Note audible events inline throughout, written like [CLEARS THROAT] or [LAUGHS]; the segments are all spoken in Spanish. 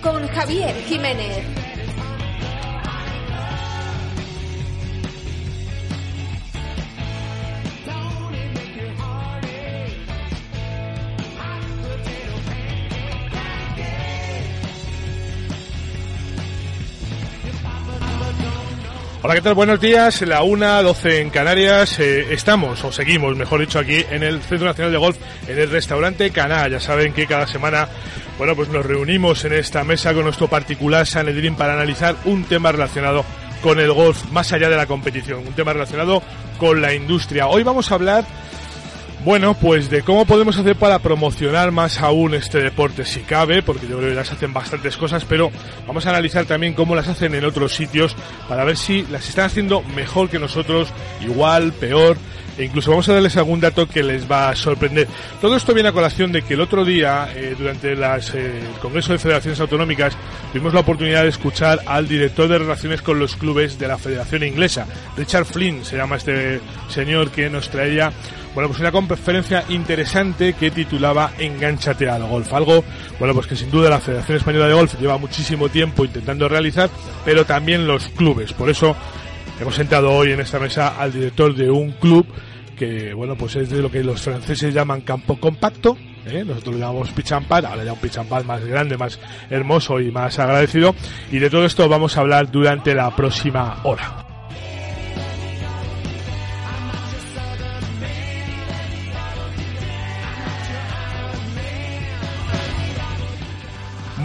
Con Javier Jiménez. Hola, ¿qué tal? Buenos días. La 1, 12 en Canarias. Eh, estamos, o seguimos, mejor dicho, aquí en el Centro Nacional de Golf, en el restaurante Caná. Ya saben que cada semana, bueno, pues nos reunimos en esta mesa con nuestro particular Sanedrín para analizar un tema relacionado con el golf, más allá de la competición, un tema relacionado con la industria. Hoy vamos a hablar bueno, pues de cómo podemos hacer para promocionar más aún este deporte, si cabe, porque yo creo que las hacen bastantes cosas, pero vamos a analizar también cómo las hacen en otros sitios para ver si las están haciendo mejor que nosotros, igual, peor, e incluso vamos a darles algún dato que les va a sorprender. Todo esto viene a colación de que el otro día, eh, durante las, eh, el Congreso de Federaciones Autonómicas, tuvimos la oportunidad de escuchar al director de relaciones con los clubes de la Federación Inglesa, Richard Flynn, se llama este señor que nos traía bueno, pues una conferencia interesante que titulaba Engánchate al golf. Algo, bueno, pues que sin duda la Federación Española de Golf lleva muchísimo tiempo intentando realizar, pero también los clubes. Por eso hemos sentado hoy en esta mesa al director de un club que, bueno, pues es de lo que los franceses llaman campo compacto, ¿eh? nosotros lo llamamos pad, ahora ya un pad más grande, más hermoso y más agradecido. Y de todo esto vamos a hablar durante la próxima hora.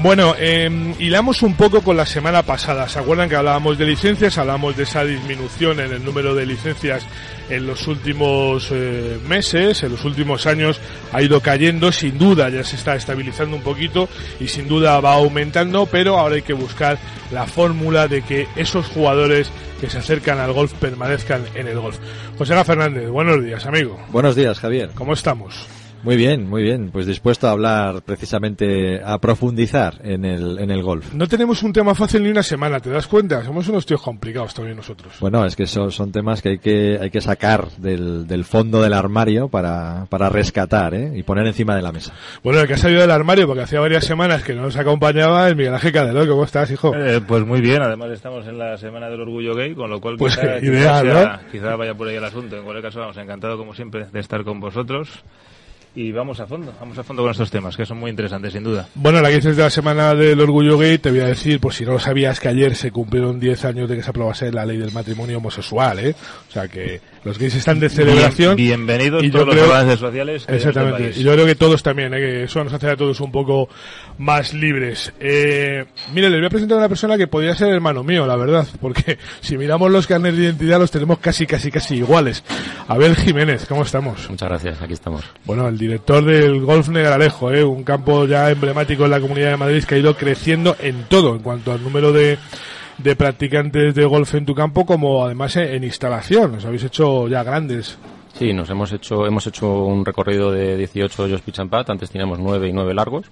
Bueno, eh, hilamos un poco con la semana pasada. ¿Se acuerdan que hablábamos de licencias? Hablamos de esa disminución en el número de licencias en los últimos eh, meses, en los últimos años ha ido cayendo. Sin duda ya se está estabilizando un poquito y sin duda va aumentando, pero ahora hay que buscar la fórmula de que esos jugadores que se acercan al golf permanezcan en el golf. José Fernández, buenos días, amigo. Buenos días, Javier. ¿Cómo estamos? Muy bien, muy bien. Pues dispuesto a hablar precisamente, a profundizar en el, en el golf. No tenemos un tema fácil ni una semana, ¿te das cuenta? Somos unos tíos complicados también nosotros. Bueno, es que son, son temas que hay que, hay que sacar del, del fondo del armario para, para rescatar, ¿eh? Y poner encima de la mesa. Bueno, el que ha salido del armario, porque hacía varias semanas que no nos acompañaba, es Miguel Ángel Cadelo. ¿Cómo estás, hijo? Eh, pues muy bien, además estamos en la Semana del Orgullo Gay, con lo cual Pues quizá, [LAUGHS] ideal, quizá sea- ¿no? quizá vaya por ahí el asunto. En cualquier caso, vamos, encantado como siempre de estar con vosotros. Y vamos a fondo, vamos a fondo con estos temas, que son muy interesantes, sin duda. Bueno, la dices de la semana del orgullo gay, te voy a decir, por si no lo sabías, que ayer se cumplieron 10 años de que se aprobase la ley del matrimonio homosexual, ¿eh? O sea que los gays están de celebración. Bien- bienvenidos Y yo todos los creo- avances sociales. este Exactamente. Y yo creo que todos también, ¿eh? que eso nos hace a todos un poco más libres. Eh, mire, les voy a presentar a una persona que podría ser hermano mío, la verdad, porque [LAUGHS] si miramos los carnes de identidad los tenemos casi, casi, casi iguales. Abel Jiménez, ¿cómo estamos? Muchas gracias, aquí estamos. Bueno, el director del Golf Negralejo, ¿eh? un campo ya emblemático en la Comunidad de Madrid que ha ido creciendo en todo, en cuanto al número de, de practicantes de golf en tu campo, como además en, instalación. Os habéis hecho ya grandes. Sí, nos hemos hecho, hemos hecho un recorrido de 18 hoyos pitch and putt, antes teníamos 9 y 9 largos,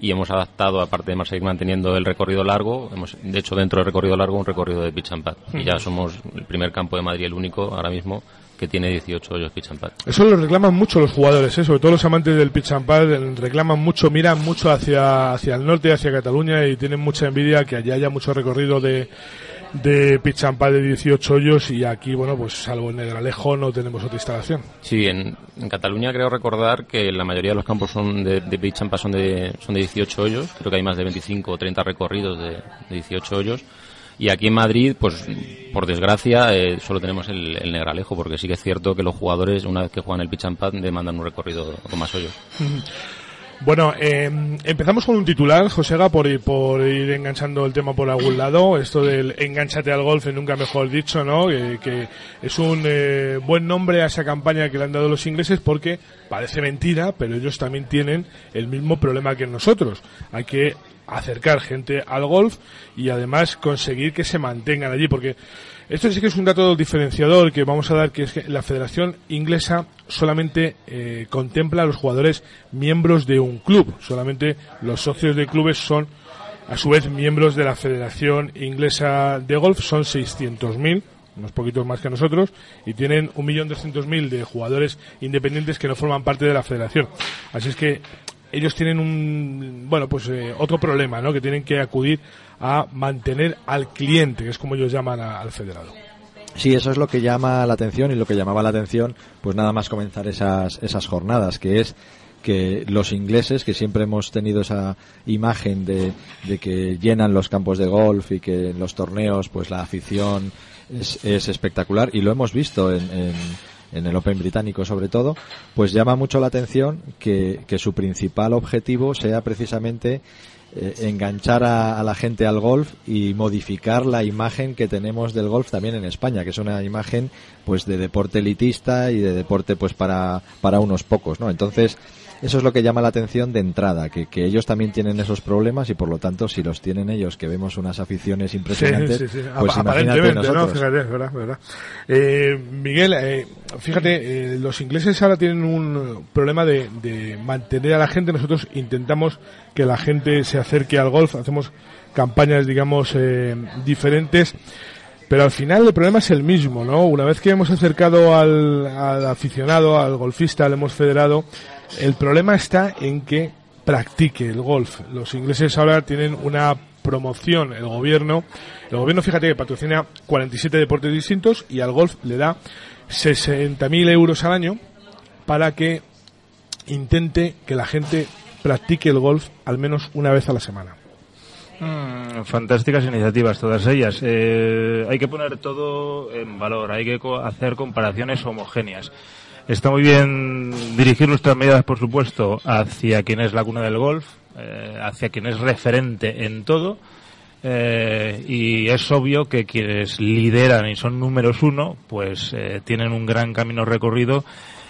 y hemos adaptado, aparte de seguir manteniendo el recorrido largo, hemos de hecho dentro del recorrido largo un recorrido de pitch and putt. Y ya somos el primer campo de Madrid, el único ahora mismo, que tiene 18 hoyos pitch and. Eso lo reclaman mucho los jugadores, ¿eh? sobre todo los amantes del pitch and pad, eh, reclaman mucho, miran mucho hacia, hacia el norte, hacia Cataluña y tienen mucha envidia que allá haya mucho recorrido de, de pitch and pad de 18 hoyos y aquí, bueno, pues salvo en Negralejo no tenemos otra instalación. Sí, en, en Cataluña creo recordar que la mayoría de los campos son de, de pitch and son de, son de 18 hoyos, creo que hay más de 25 o 30 recorridos de, de 18 hoyos. Y aquí en Madrid, pues por desgracia, eh, solo tenemos el, el Negralejo, porque sí que es cierto que los jugadores, una vez que juegan el pitch and putt, demandan un recorrido con más hoyos. [LAUGHS] Bueno, eh, empezamos con un titular, Josega, por, ir- por ir enganchando el tema por algún lado. Esto del enganchate al golf, nunca mejor dicho, ¿no? Que, que es un eh, buen nombre a esa campaña que le han dado los ingleses porque parece mentira, pero ellos también tienen el mismo problema que nosotros. Hay que acercar gente al golf y además conseguir que se mantengan allí porque esto sí que es un dato diferenciador que vamos a dar, que es que la Federación Inglesa solamente eh, contempla a los jugadores miembros de un club. Solamente los socios de clubes son, a su vez, miembros de la Federación Inglesa de Golf. Son 600.000, unos poquitos más que nosotros, y tienen 1.200.000 de jugadores independientes que no forman parte de la Federación. Así es que ellos tienen un, bueno, pues eh, otro problema, ¿no? Que tienen que acudir a mantener al cliente, que es como ellos llaman al federado. Sí, eso es lo que llama la atención y lo que llamaba la atención, pues nada más comenzar esas, esas jornadas, que es que los ingleses, que siempre hemos tenido esa imagen de, de que llenan los campos de golf y que en los torneos, pues la afición es, es espectacular y lo hemos visto en, en, en el Open británico sobre todo, pues llama mucho la atención que, que su principal objetivo sea precisamente eh, enganchar a, a la gente al golf y modificar la imagen que tenemos del golf también en España, que es una imagen pues de deporte elitista y de deporte pues para, para unos pocos, ¿no? Entonces, eso es lo que llama la atención de entrada, que, que ellos también tienen esos problemas y por lo tanto, si los tienen ellos, que vemos unas aficiones impresionantes, Sí, sí, sí. pues imagínate Aparentemente, ¿no? nosotros. Fíjate, es verdad, es verdad. Eh, Miguel, eh, fíjate, eh, los ingleses ahora tienen un problema de, de mantener a la gente. Nosotros intentamos que la gente se acerque al golf, hacemos campañas, digamos, eh, diferentes. Pero al final el problema es el mismo, ¿no? Una vez que hemos acercado al, al aficionado, al golfista, le hemos federado, el problema está en que practique el golf. Los ingleses ahora tienen una promoción, el gobierno, el gobierno fíjate que patrocina 47 deportes distintos y al golf le da 60.000 euros al año para que intente que la gente practique el golf al menos una vez a la semana. Mm, fantásticas iniciativas todas ellas. Eh, hay que poner todo en valor, hay que hacer comparaciones homogéneas. Está muy bien dirigir nuestras medidas, por supuesto, hacia quien es la cuna del golf, eh, hacia quien es referente en todo. eh, y es obvio que quienes lideran y son números uno, pues eh, tienen un gran camino recorrido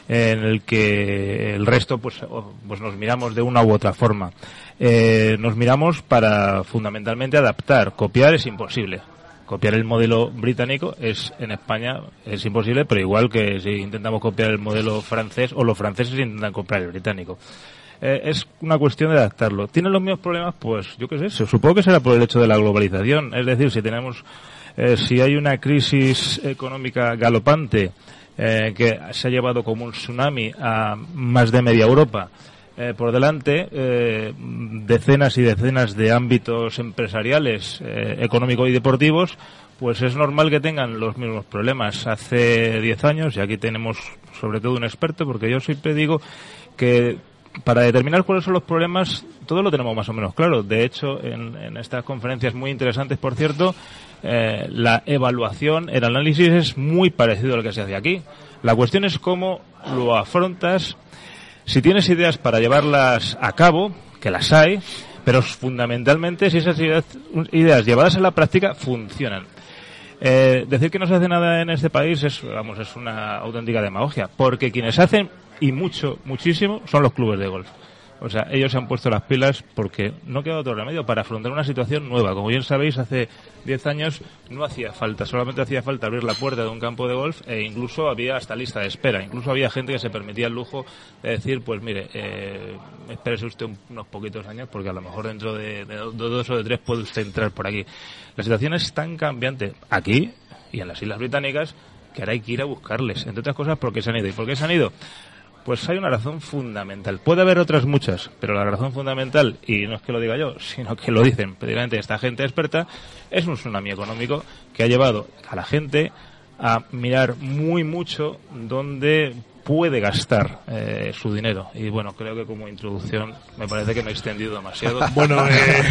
en el que el resto pues, pues nos miramos de una u otra forma. Nos miramos para fundamentalmente adaptar. Copiar es imposible. Copiar el modelo británico es en España es imposible, pero igual que si intentamos copiar el modelo francés o los franceses intentan copiar el británico. Eh, es una cuestión de adaptarlo. ¿Tienen los mismos problemas? Pues yo qué sé, supongo que será por el hecho de la globalización. Es decir, si tenemos, eh, si hay una crisis económica galopante eh, que se ha llevado como un tsunami a más de media Europa, eh, por delante eh, decenas y decenas de ámbitos empresariales, eh, económicos y deportivos, pues es normal que tengan los mismos problemas. Hace 10 años, y aquí tenemos sobre todo un experto, porque yo siempre digo que para determinar cuáles son los problemas, todo lo tenemos más o menos claro. De hecho, en, estas conferencias muy interesantes, por cierto, eh, la evaluación, el análisis es muy parecido al que se hace aquí. La cuestión es cómo lo afrontas si tienes ideas para llevarlas a cabo, que las hay, pero fundamentalmente si esas ideas, llevadas a la práctica funcionan. Eh, decir que no se hace nada en este país es, vamos, es una auténtica demagogia, porque quienes hacen, y mucho, muchísimo, son los clubes de golf. O sea, ellos se han puesto las pilas porque no queda otro remedio para afrontar una situación nueva. Como bien sabéis, hace 10 años no hacía falta, solamente hacía falta abrir la puerta de un campo de golf e incluso había hasta lista de espera. Incluso había gente que se permitía el lujo de decir, pues mire, eh, espérese usted un- unos poquitos años porque a lo mejor dentro de, de do- de dos o de tres puede usted entrar por aquí. La situación es tan cambiante aquí y en las Islas Británicas que ahora hay que ir a buscarles. Entre otras cosas, ¿por qué se han ido? ¿Y por qué se han ido? Pues hay una razón fundamental. Puede haber otras muchas, pero la razón fundamental, y no es que lo diga yo, sino que lo dicen precisamente esta gente experta, es un tsunami económico que ha llevado a la gente a mirar muy mucho dónde puede gastar eh, su dinero. Y bueno, creo que como introducción me parece que me he extendido demasiado. [LAUGHS] Bueno, eh,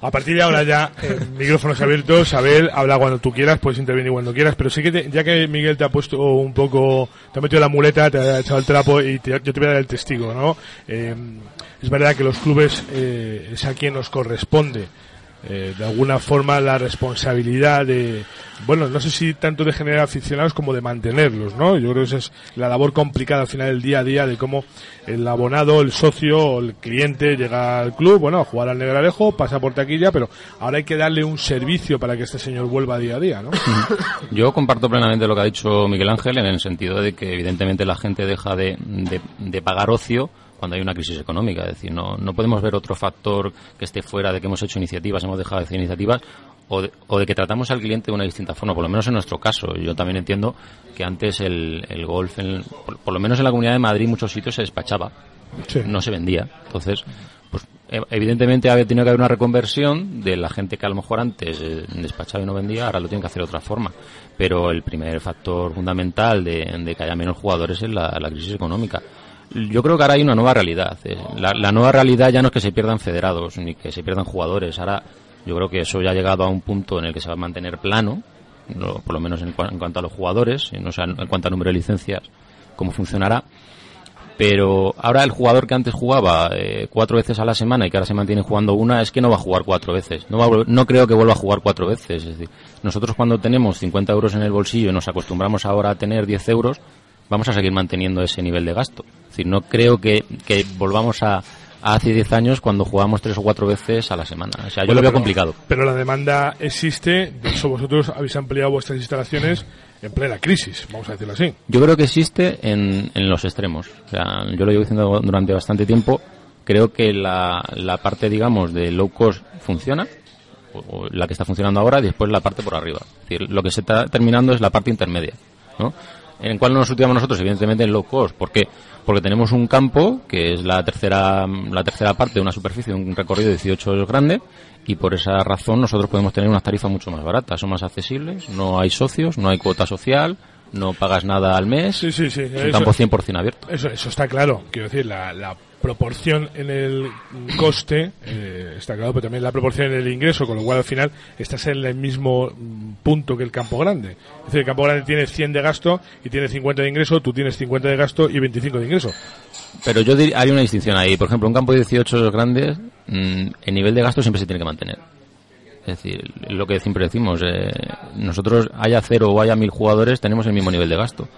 a partir de ahora ya, eh, micrófonos abiertos, Abel, habla cuando tú quieras, puedes intervenir cuando quieras, pero sí que te- ya que Miguel te ha puesto un poco, te ha metido la muleta, te ha echado el trapo y te- yo te voy a dar el testigo, ¿no? Eh, es verdad que los clubes eh, es a quien nos corresponde. Eh, de alguna forma la responsabilidad de, bueno, no sé si tanto de generar aficionados como de mantenerlos, ¿no? Yo creo que esa es la labor complicada al final del día a día de cómo el abonado, el socio el cliente llega al club, bueno, a jugar al Negralejo, pasa por taquilla, pero ahora hay que darle un servicio para que este señor vuelva día a día, ¿no? [LAUGHS] Yo comparto plenamente lo que ha dicho Miguel Ángel en el sentido de que evidentemente la gente deja de, de- de pagar ocio cuando hay una crisis económica. Es decir, no, no podemos ver otro factor que esté fuera de que hemos hecho iniciativas, hemos dejado de hacer iniciativas o de, o de que tratamos al cliente de una distinta forma, por lo menos en nuestro caso. Yo también entiendo que antes el, el golf, en- por, por lo menos en la Comunidad de Madrid, en muchos sitios se despachaba Sí. no se vendía. Entonces, pues e- evidentemente había tenido que haber una reconversión de la gente que a lo mejor antes eh, despachaba y no vendía, ahora lo tienen que hacer de otra forma. Pero el primer factor fundamental de, de que haya menos jugadores es la, la crisis económica. Yo creo que ahora hay una nueva realidad. eh. La, nueva realidad ya no es que se pierdan federados ni que se pierdan jugadores. Ahora yo creo que eso ya ha llegado a un punto en el que se va a mantener plano, lo- por lo menos en, en cuanto a los jugadores, no sé en cuanto al número de licencias, cómo funcionará pero ahora el jugador que antes jugaba eh, cuatro veces a la semana y que ahora se mantiene jugando una es que no va a jugar cuatro veces. No, va a no creo que vuelva a jugar cuatro veces. Es decir, nosotros cuando tenemos 50 euros en el bolsillo y nos acostumbramos ahora a tener 10 euros, vamos a seguir manteniendo ese nivel de gasto. Es decir, no creo que, que volvamos a, a hace 10 años cuando jugamos tres o cuatro veces a la semana. O sea, yo Bueno, lo veo pero- complicado. Pero la demanda existe, de hecho vosotros habéis ampliado vuestras instalaciones en plena crisis, vamos a decirlo así. Yo creo que existe en, en los extremos. O sea, yo lo llevo diciendo durante bastante tiempo. Creo que la, la parte, digamos, de low cost funciona, o, o la que está funcionando ahora, y después la parte por arriba. Es decir, lo que se está terminando es la parte intermedia, ¿no? En cuál nos situamos nosotros, evidentemente en low cost. ¿Por qué? Porque tenemos un campo que es la tercera, la tercera parte de una superficie, de un recorrido de 18 hoyos grande, y por esa razón nosotros podemos tener unas tarifas mucho más baratas, son más accesibles, no hay socios, no hay cuota social, no pagas nada al mes, Sí, sí, sí. es un eso- campo 100% abierto. Eso, eso está claro. Quiero decir, la, la proporción en el coste eh, está claro, pero también la proporción en el ingreso, con lo cual al final estás en el mismo mm, punto que el campo grande. Es decir, el campo grande tiene 100 de gasto y tiene 50 de ingreso, tú tienes 50 de gasto y 25 de ingreso. Pero yo dir- haría una distinción ahí. Por ejemplo, un campo de 18 hoyos grandes, mm, el nivel de gasto siempre se tiene que mantener. Es decir, lo que siempre decimos, eh, nosotros haya cero o haya mil jugadores, tenemos el mismo nivel de gasto.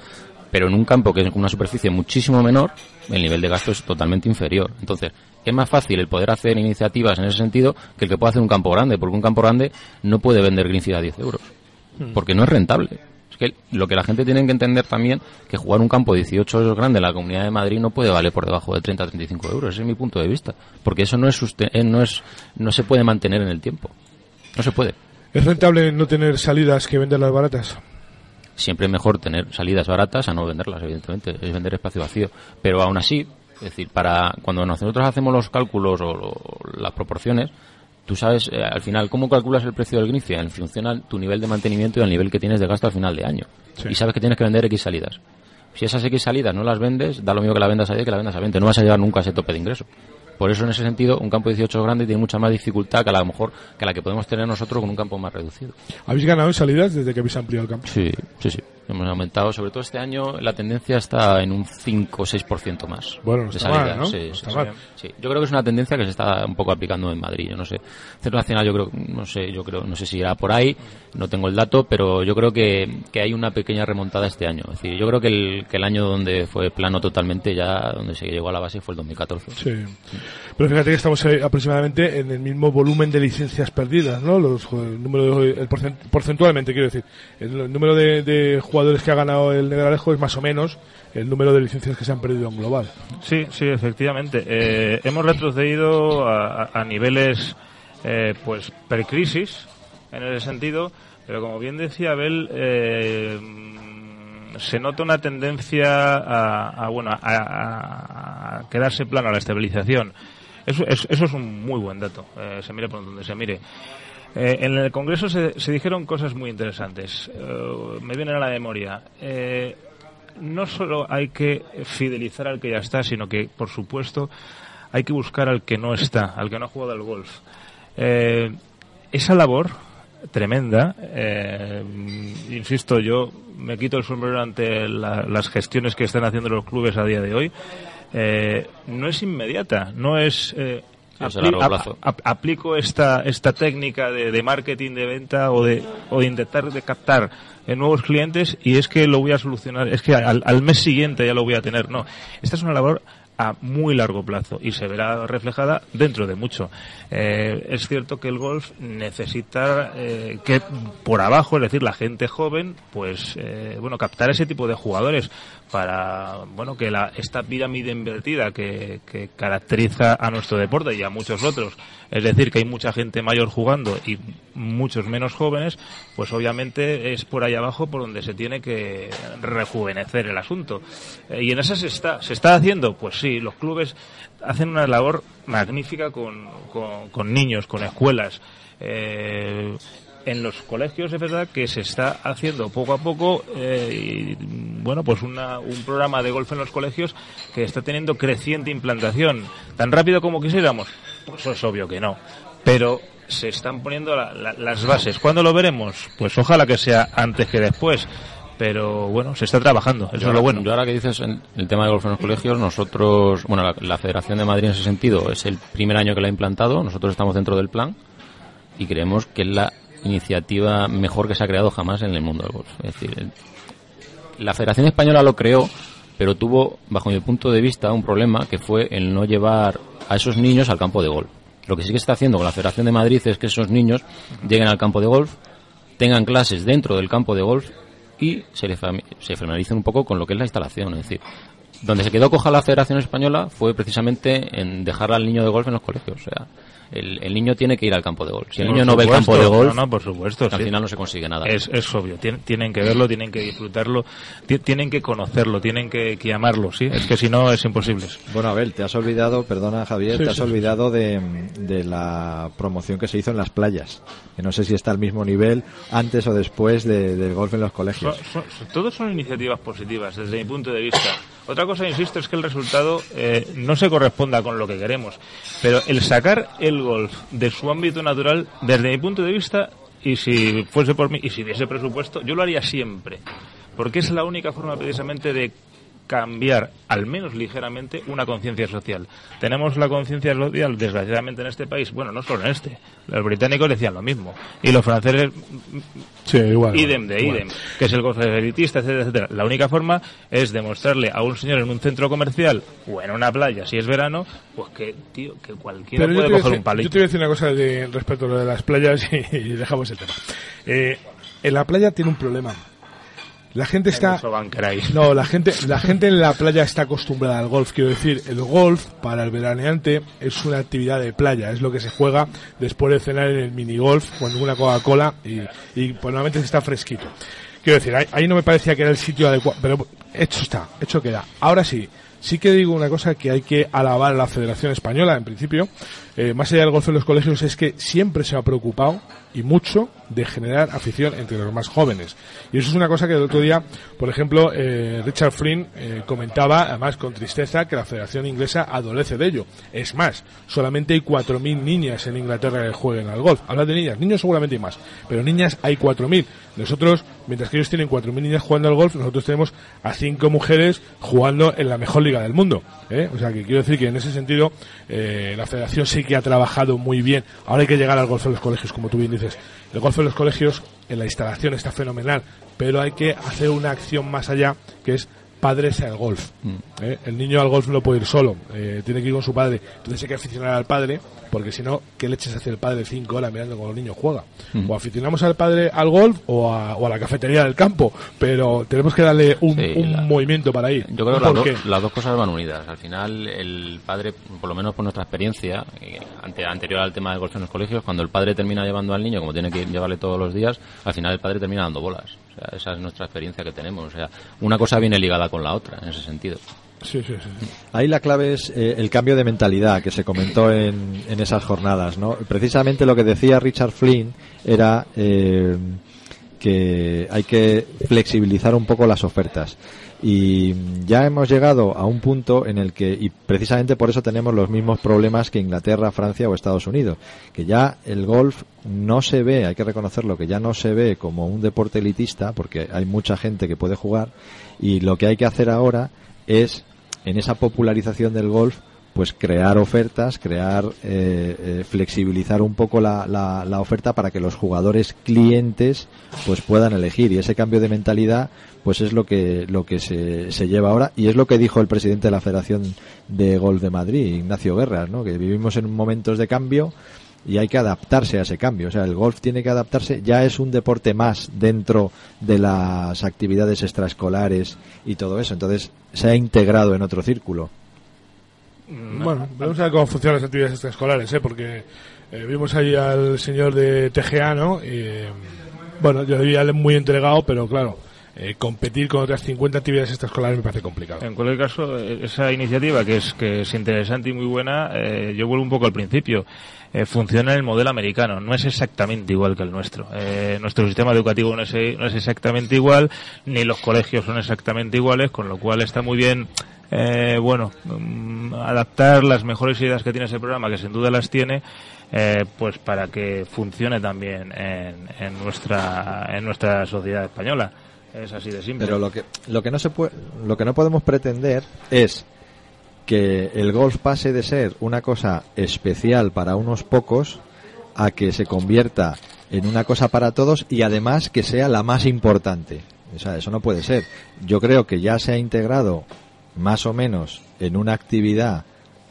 Pero en un campo que es una superficie muchísimo menor, el nivel de gasto es totalmente inferior. Entonces, es más fácil el poder hacer iniciativas en ese sentido que el que pueda hacer un campo grande, porque un campo grande no puede vender Greenfield a 10 euros. Porque no es rentable. Es que lo que la gente tiene que entender también, que jugar un campo de 18 hoyos grande en la Comunidad de Madrid no puede valer por debajo de 30 a 35 euros. Ese es mi punto de vista. Porque eso no es, eh, no es, no se puede mantener en el tiempo. No se puede. ¿Es rentable no tener salidas que venderlas baratas? siempre es mejor tener salidas baratas a no venderlas, evidentemente, es vender espacio vacío. Pero aún así, es decir, para cuando nosotros hacemos los cálculos o lo- las proporciones, tú sabes eh, al final cómo calculas el precio del Grifia en función a tu nivel de mantenimiento y al nivel que tienes de gasto al final de año. Sí. Y sabes que tienes que vender X salidas. Si esas X salidas no las vendes, da lo mismo que la vendas a 10 que la vendas a 20. No vas a llegar nunca a ese tope de ingreso. Por eso, en ese sentido, un campo de 18 grande tiene mucha más dificultad que a lo mejor que la que podemos tener nosotros con un campo más reducido. ¿Habéis ganado en salidas desde que habéis ampliado el campo? Sí, sí, sí. Hemos aumentado, sobre todo este año, la tendencia está en un 5 o 6% más. Bueno, no de está salida. mal, ¿no? Sí. Yo creo que es una tendencia que se está un poco aplicando en Madrid. Yo no sé. Centro Nacional, yo creo, no sé, yo creo, no sé si irá por ahí, no tengo el dato, pero yo creo que, que hay una pequeña remontada este año. Es decir, yo creo que el, que el año donde fue plano totalmente ya, donde se llegó a la base fue el 2014. Sí. Pero fíjate que estamos eh, aproximadamente en el mismo volumen de licencias perdidas, ¿no? Los, el número de- el porcent- porcentualmente, quiero decir. El, el número de, de jugadores que ha ganado el Negralejo es más o menos el número de licencias que se han perdido en global. Sí, sí, efectivamente. Eh, hemos retrocedido a, niveles, eh, pues, precrisis, en ese sentido, pero como bien decía Abel, eh, se nota una tendencia a, a, bueno, a quedarse plano, a la estabilización. Eso, es- eso es un muy buen dato, eh, se mire por donde se mire. Eh, en el Congreso se, se dijeron cosas muy interesantes. Eh, me vienen a la memoria. Eh, no solo hay que fidelizar al que ya está, sino que, por supuesto, hay que buscar al que no está, al que no ha jugado al golf. Eh, esa labor tremenda, eh, insisto, yo me quito el sombrero ante las gestiones que están haciendo los clubes a día de hoy, no es inmediata, no es aplico esta esta técnica de, marketing de venta o de o de intentar de captar nuevos clientes y es que lo voy a solucionar es que al, al, mes siguiente ya lo voy a tener. No esta es una labor a muy largo plazo y se verá reflejada dentro de mucho. Eh, es cierto que el golf necesita eh, que por abajo, es decir, la gente joven, pues eh, bueno, captar ese tipo de jugadores para bueno que la, esta pirámide invertida que, que caracteriza a nuestro deporte y a muchos otros, es decir, que hay mucha gente mayor jugando y muchos menos jóvenes, pues obviamente es por ahí abajo por donde se tiene que rejuvenecer el asunto. y en esa se está, se está haciendo, pues sí, los clubes hacen una labor magnífica con, con, niños, con escuelas. Eh, en los colegios es verdad que se está haciendo poco a poco eh, bueno pues una, un programa de golf en los colegios que está teniendo creciente implantación tan rápido como quisiéramos pues es obvio que no pero se están poniendo las bases ¿cuándo lo veremos? pues ojalá que sea antes que después pero bueno, se está trabajando, eso es lo bueno. Yo ahora que dices en el tema de golf en los colegios, nosotros, bueno, la, Federación de Madrid en ese sentido es el primer año que la ha implantado, nosotros estamos dentro del plan y creemos que es la iniciativa mejor que se ha creado jamás en el mundo del golf. Es decir, la Federación Española lo creó, pero tuvo, bajo mi punto de vista, un problema que fue el no llevar a esos niños al campo de golf. Lo que sí que está haciendo con la Federación de Madrid es que esos niños lleguen al campo de golf, tengan clases dentro del campo de golf y se, le, se un poco con lo que es la instalación. Es decir, donde se quedó coja la Federación Española fue precisamente en dejar al niño de golf en los colegios. O sea, el, el, niño tiene que ir al campo de golf. Si el niño no ve el campo de golf, no, por supuesto, al final no se consigue nada. Es, es obvio, tienen, que verlo, tienen que disfrutarlo, tienen que conocerlo, tienen que, que, amarlo, ¿sí? Es que si no es imposible. Bueno, Abel, te has olvidado, perdona Javier, te has olvidado de, de, la promoción que se hizo en las playas. Que no sé si está al mismo nivel antes o después de, del golf en los colegios. todos son iniciativas positivas desde mi punto de vista. Otra cosa, insisto, es que el resultado eh, no se corresponda con lo que queremos. Pero el sacar el golf de su ámbito natural, desde mi punto de vista, y si fuese por mí, y si hubiese presupuesto, yo lo haría siempre. Porque es la única forma precisamente de cambiar, al menos ligeramente, una conciencia social. Tenemos la conciencia social, desgraciadamente, en este país, bueno, no solo en este, los británicos decían lo mismo, y los franceses, sí, igual, idem de idem, que es el elitista, etcétera, etcétera. La única forma es demostrarle a un señor en un centro comercial o en una playa, si es verano, pues que, tío, que cualquiera puede coger un palito. Yo te voy a decir una cosa de, respecto a lo de las playas [LAUGHS] y, dejamos el tema. Eh, en la playa tiene un problema la gente está. No, la gente, la gente en la playa está acostumbrada al golf. Quiero decir, el golf para el veraneante es una actividad de playa. Es lo que se juega después de cenar en el minigolf con una Coca-Cola y, y pues normalmente está fresquito. Quiero decir, ahí, ahí no me parecía que era el sitio adecuado, pero hecho está, hecho queda. Ahora sí, sí que digo una cosa que hay que alabar a la Federación Española, en principio, eh, más allá del golf en los colegios, es que siempre se ha preocupado y mucho de generar afición entre los más jóvenes. Y eso es una cosa que el otro día, por ejemplo, eh, Richard Flynn eh, comentaba, además con tristeza, que la Federación Inglesa adolece de ello. Es más, solamente hay 4.000 niñas en Inglaterra que jueguen al golf. Habla de niñas, niños seguramente hay más, pero niñas hay 4.000. Nosotros, mientras que ellos tienen 4.000 niñas jugando al golf, nosotros tenemos a 5 mujeres jugando en la mejor liga del mundo. O sea, que quiero decir que en ese sentido la Federación sí que ha trabajado muy bien. Ahora hay que llegar al golf en los colegios, como tú bien dices. El golf en los colegios, en la instalación está fenomenal, pero hay que hacer una acción más allá, que es padres al golf. Mm. ¿Eh? El niño al golf no puede ir solo, eh, tiene que ir con su padre. Entonces hay que aficionar al padre, porque si no, ¿qué leches hace el padre cinco horas mirando cómo el niño juega? Mm. O aficionamos al padre al golf o a, la cafetería del campo, pero tenemos que darle un, movimiento para ir. Yo creo que las, dos cosas van unidas. Al final, el padre, por lo menos por nuestra experiencia, eh, anterior al tema del golf en los colegios, cuando el padre termina llevando al niño, como tiene que llevarle todos los días, al final el padre termina dando bolas esa es nuestra experiencia que tenemos. O sea, una cosa viene ligada con la otra, en ese sentido. Sí, sí, sí. Ahí la clave es eh, el cambio de mentalidad que se comentó en, esas jornadas, ¿no? Precisamente lo que decía Richard Flynn era eh, que hay que flexibilizar un poco las ofertas. Y ya hemos llegado a un punto en el que, y precisamente por eso tenemos los mismos problemas que Inglaterra, Francia o Estados Unidos, que ya el golf no se ve, hay que reconocerlo, que ya no se ve como un deporte elitista, porque hay mucha gente que puede jugar, y lo que hay que hacer ahora es, en esa popularización del golf, pues crear ofertas, crear, eh, eh, flexibilizar un poco la, la, la, oferta para que los jugadores clientes pues puedan elegir y ese cambio de mentalidad pues es lo que lo que se, se lleva ahora y es lo que dijo el presidente de la Federación de Golf de Madrid, Ignacio Guerra, ¿no? que vivimos en momentos de cambio y hay que adaptarse a ese cambio. O sea, el golf tiene que adaptarse, ya es un deporte más dentro de las actividades extraescolares y todo eso. Entonces, se ha integrado en otro círculo. Bueno, vamos a ver cómo funcionan las actividades extraescolares, ¿eh? porque eh, vimos ahí al señor de TGA, ¿no? Y, eh, bueno, yo diría muy entregado, pero claro, eh, competir con otras 50 actividades extraescolares me parece complicado. En cualquier caso, eh, esa iniciativa que es que es interesante y muy buena, eh, yo vuelvo un poco al principio. Funciona en el modelo americano, no es exactamente igual que el nuestro. Nuestro sistema educativo no es, no es exactamente igual, ni los colegios son exactamente iguales, con lo cual está muy bien eh, bueno, um, adaptar las mejores ideas que tiene ese programa, que sin duda las tiene, pues para que funcione también en, en, nuestra en nuestra sociedad española. Es así de simple. Pero lo que lo que no se puede, lo que no podemos pretender es que el golf pase de ser una cosa especial para unos pocos a que se convierta en una cosa para todos y además que sea la más importante. O sea, eso no puede ser. Yo creo que ya se ha integrado más o menos en una actividad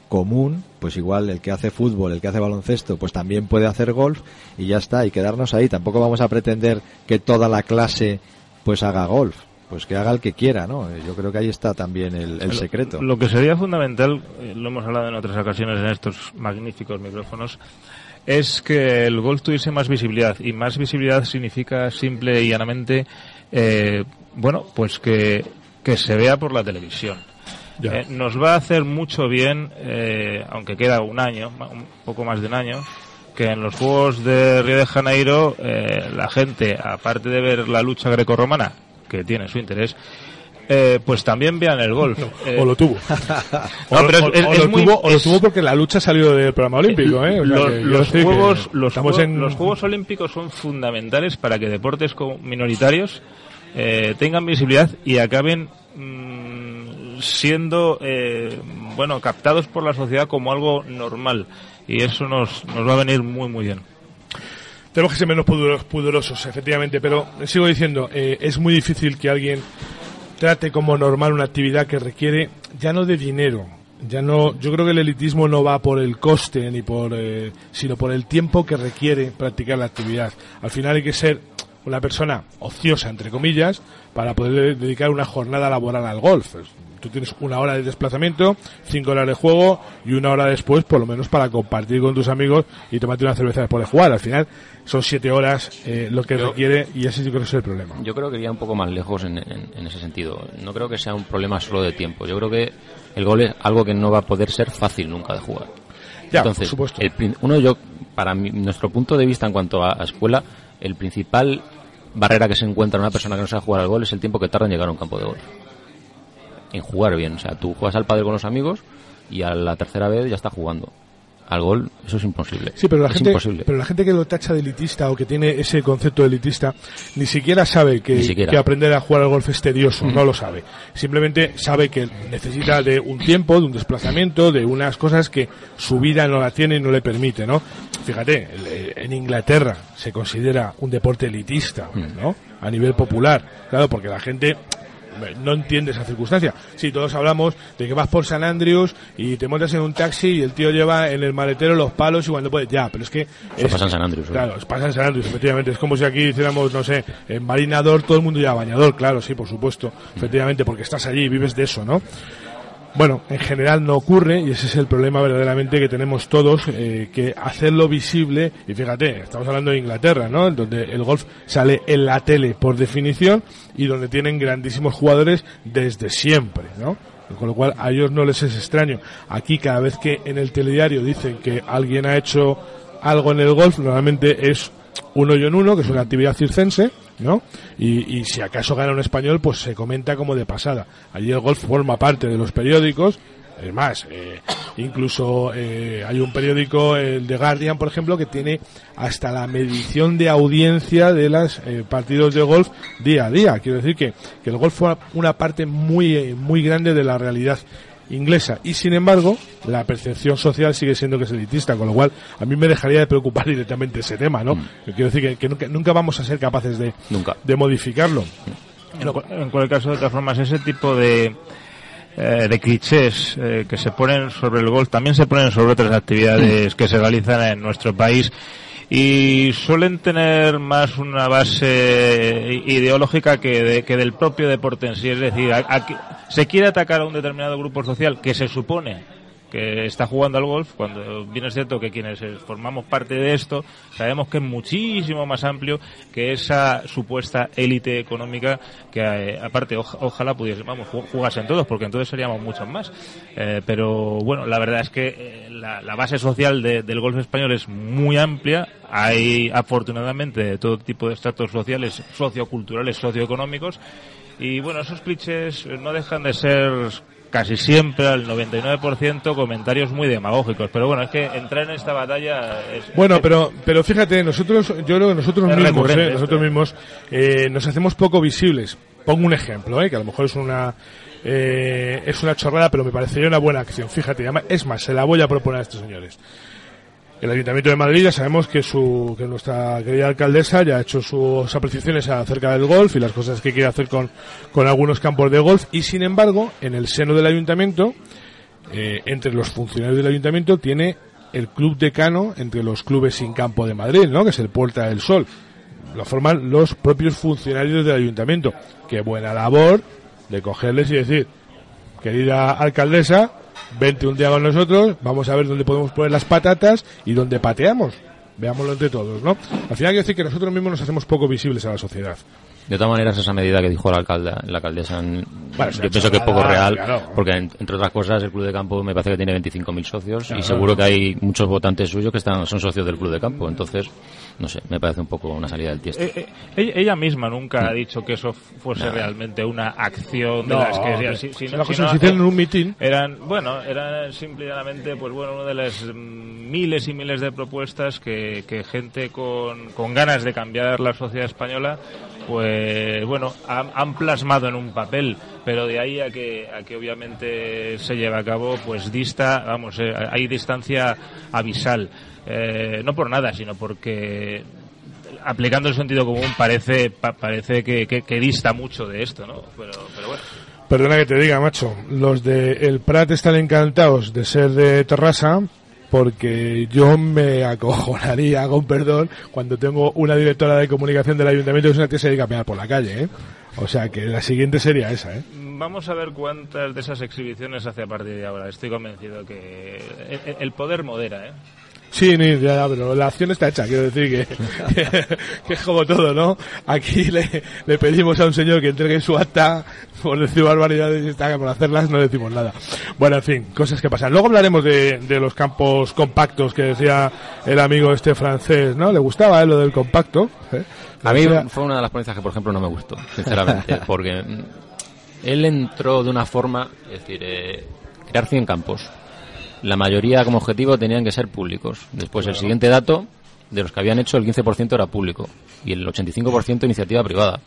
común, pues igual el que hace fútbol, el que hace baloncesto, pues también puede hacer golf y ya está, y quedarnos ahí. Tampoco vamos a pretender que toda la clase pues haga golf. Pues que haga el que quiera, ¿no? Yo creo que ahí está también el, el secreto. Lo, lo, que sería fundamental, eh, lo hemos hablado en otras ocasiones en estos magníficos micrófonos, es que el golf tuviese más visibilidad. Y más visibilidad significa simple y llanamente, eh, bueno, pues que, que se vea por la televisión eh, nos va a hacer mucho bien, eh, aunque queda un año, un poco más de un año, que en los Juegos de Río de Janeiro eh, la gente, aparte de ver la lucha grecorromana, que tiene su interés, eh, pues también vean el golf. [LAUGHS] No, eh, o lo tuvo. [LAUGHS] no, pero es, es, o, lo muy, tuvo, o, lo tuvo, porque la lucha salió del programa olímpico. ¿eh? O sea, los, los, juegos, los, juegos, en... los Juegos Olímpicos son fundamentales para que deportes minoritarios eh, tengan visibilidad y acaben mmm, siendo eh, bueno captados por la sociedad como algo normal y eso nos, nos va a venir muy muy bien tenemos que ser menos pudorosos, efectivamente, pero sigo diciendo, eh, es muy difícil que alguien trate como normal una actividad que requiere ya no de dinero, ya no, yo creo que el elitismo no va por el coste ni por, eh, sino por el tiempo que requiere practicar la actividad. Al final hay que ser una persona ociosa, entre comillas, para poder dedicar una jornada laboral al golf. Tú tienes una hora de desplazamiento, cinco horas de juego y una hora después, por lo menos, para compartir con tus amigos y tomarte una cerveza después de jugar. Al final, son siete horas eh, lo que yo, requiere y ese yo creo que es el problema. Yo creo que iría un poco más lejos en, en, en, ese sentido. No creo que sea un problema solo de tiempo. Yo creo que el gol es algo que no va a poder ser fácil nunca de jugar. Ya, Entonces, por supuesto. El, uno yo, para mi, nuestro punto de vista en cuanto a, a escuela, el principal barrera que se encuentra una persona que no sabe jugar al gol es el tiempo que tarda en llegar a un campo de golf. En jugar bien. O sea, tú juegas al padre con los amigos y a la tercera vez ya está jugando. Al gol, eso es imposible. Sí, pero la, es gente, imposible. pero la gente que lo tacha de elitista o que tiene ese concepto de elitista ni siquiera sabe que, siquiera. que aprender a jugar al golf es tedioso, mm. no lo sabe. Simplemente sabe que necesita de un tiempo, de un desplazamiento, de unas cosas que su vida no la tiene y no le permite, ¿no? Fíjate, en Inglaterra se considera un deporte elitista, ¿no? A nivel popular, claro, porque la gente no entiende esa circunstancia. Si sí, todos hablamos de que vas por San Andrews y te montas en un taxi y el tío lleva en el maletero los palos y cuando puede, ya, pero es que... Eso es, pasa en San Andrews. Claro, pasa en San Andrews, efectivamente. Es como si aquí hiciéramos, no sé, en marinador todo el mundo lleva bañador, claro, sí, por supuesto, efectivamente, porque estás allí y vives de eso, ¿no? Bueno, en general no ocurre y ese es el problema verdaderamente que tenemos todos, eh, que hacerlo visible, y fíjate, estamos hablando de Inglaterra, ¿no? Donde el golf sale en la tele por definición y donde tienen grandísimos jugadores desde siempre, ¿no? Con lo cual a ellos no les es extraño. Aquí cada vez que en el telediario dicen que alguien ha hecho algo en el golf, normalmente es uno y en uno, que es una actividad circense, ¿no? Y, y si acaso gana un español, pues se comenta como de pasada. Allí el golf forma parte de los periódicos, es más, eh, incluso eh, hay un periódico, el The Guardian, por ejemplo, que tiene hasta la medición de audiencia de los eh, partidos de golf día a día. Quiero decir que, que el golf fue una parte muy, eh, muy grande de la realidad inglesa. Y sin embargo la percepción social sigue siendo que es elitista con lo cual a mí me dejaría de preocupar [LAUGHS] directamente ese tema no quiero decir que, que nunca, nunca vamos a ser capaces de, Nunca. de modificarlo. En, cu- en cualquier caso, de todas formas, ese tipo de, eh, de clichés eh, que se ponen sobre el golf también se ponen sobre otras actividades que se realizan en nuestro país y suelen tener más una base ideológica que, de- que del propio deporte en sí. Es decir, se quiere atacar a un determinado grupo social que se supone que está jugando al golf, cuando bien es cierto que quienes eh, formamos parte de esto sabemos que es muchísimo más amplio que esa supuesta élite económica que eh, aparte oja- ojalá pudiese, vamos, ju- jugasen todos porque entonces seríamos muchos más. Eh, pero bueno, la verdad es que la, base social de- del golf español es muy amplia. Hay afortunadamente todo tipo de estratos sociales, socioculturales, socioeconómicos y bueno, esos clichés no dejan de ser casi siempre, al 99%, comentarios muy demagógicos. Pero bueno, es que entrar en esta batalla es... Bueno, pero pero fíjate, nosotros, yo creo que nosotros mismos, eh, nosotros mismos eh, nos hacemos poco visibles. Pongo un ejemplo, eh, que a lo mejor es una eh, es una chorrada, pero me parecería una buena acción. Fíjate, es más, se la voy a proponer a estos señores. El Ayuntamiento de Madrid ya sabemos que su que nuestra querida alcaldesa ya ha hecho sus apreciaciones acerca del golf y las cosas que quiere hacer con, con algunos campos de golf y sin embargo en el seno del ayuntamiento eh, entre los funcionarios del ayuntamiento tiene el club decano entre los clubes sin campo de Madrid, ¿no? Que es el Puerta del Sol. Lo forman los propios funcionarios del ayuntamiento. Qué buena labor de cogerles y decir, querida alcaldesa, vente un día con nosotros, vamos a ver dónde podemos poner las patatas y dónde pateamos. Veámoslo entre todos, ¿no? Al final quiero decir que nosotros mismos nos hacemos poco visibles a la sociedad. De todas maneras, esa medida que dijo la, alcalda, la alcaldesa, Bueno, yo pienso que es poco real, claro. porque en- entre otras cosas el club de campo me parece que tiene 25.000 socios Claro. y seguro que hay muchos votantes suyos que están son socios del club de campo. Entonces, no sé, me parece un poco una salida del tiesto. Eh, eh, ella, misma nunca ha dicho que eso fuese realmente una acción de No, las que si- si no- si cosas no, que se hicieron en un mitin. eran bueno eran simplemente pues bueno una de las mm, miles y miles de propuestas que, que gente con, con ganas de cambiar la sociedad española pues bueno han, han plasmado en un papel. Pero de ahí a que a que obviamente se lleve a cabo pues dista vamos eh, hay distancia abisal Eh, no por nada sino porque aplicando el sentido común parece pa- parece que, que, que dista mucho de esto no pero pero bueno Perdona que te diga, macho. Los de El Prat están encantados de ser de Terrassa porque yo me acojonaría, con perdón, cuando tengo una directora de comunicación del ayuntamiento que es una que se dedica a pegar por la calle, ¿eh? O sea que la siguiente sería esa, ¿eh? Vamos a ver cuántas de esas exhibiciones hace a partir de ahora. Estoy convencido que el, el poder modera, ¿eh? Sí, ni, ya, pero la acción está hecha, quiero decir que, [LAUGHS] que, que es como todo, ¿no? Aquí le, le pedimos a un señor que entregue su acta por decir barbaridades y está que por hacerlas no decimos nada. Bueno, en fin, cosas que pasan. Luego hablaremos de, de los campos compactos que decía el amigo este francés, ¿no? Le gustaba ¿eh? lo del compacto. ¿eh? A mí fue una de las ponencias que, por ejemplo, no me gustó, sinceramente, [LAUGHS] porque él entró de una forma, es decir, eh, crear 100 campos. La mayoría como objetivo tenían que ser públicos. Después, el siguiente dato, de los que habían hecho, el 15% era público y el 85% iniciativa privada.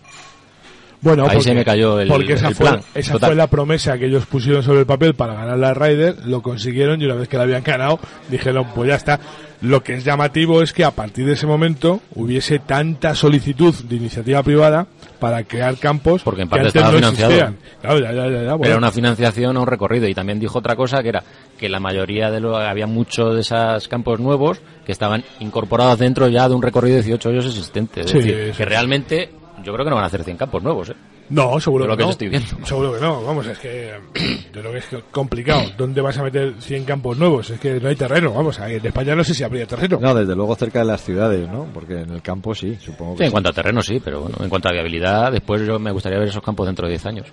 Bueno, Ahí se me cayó el- porque esa, el fue, esa Total. fue la promesa que ellos pusieron sobre el papel para ganar la Ryder, lo consiguieron y una vez que la habían ganado dijeron pues ya está. Lo que es llamativo es que a partir de ese momento hubiese tanta solicitud de iniciativa privada para crear campos Porque en que parte antes estaba no financiado. Claro, ya, ya, ya, ya, bueno. Era una financiación a un recorrido y también dijo otra cosa que era que la mayoría de lo había muchos de esos campos nuevos que estaban incorporados dentro ya de un recorrido de 18 hoyos existente. Es Sí, decir, sí. que realmente yo creo que no van a hacer 100 campos nuevos. ¿eh? No, seguro que, que no. estoy viendo. Seguro que no. Vamos, es que [CLEARS THROAT] yo creo que es complicado. ¿Dónde vas a meter 100 campos nuevos? Es que no hay terreno. Vamos, en España no sé si habría terreno. No, desde luego cerca de las ciudades, ¿no? Porque en el campo sí, supongo que Sí, en sí. cuanto a terreno sí, pero bueno, en cuanto a viabilidad, después yo me gustaría ver esos campos dentro de 10 años.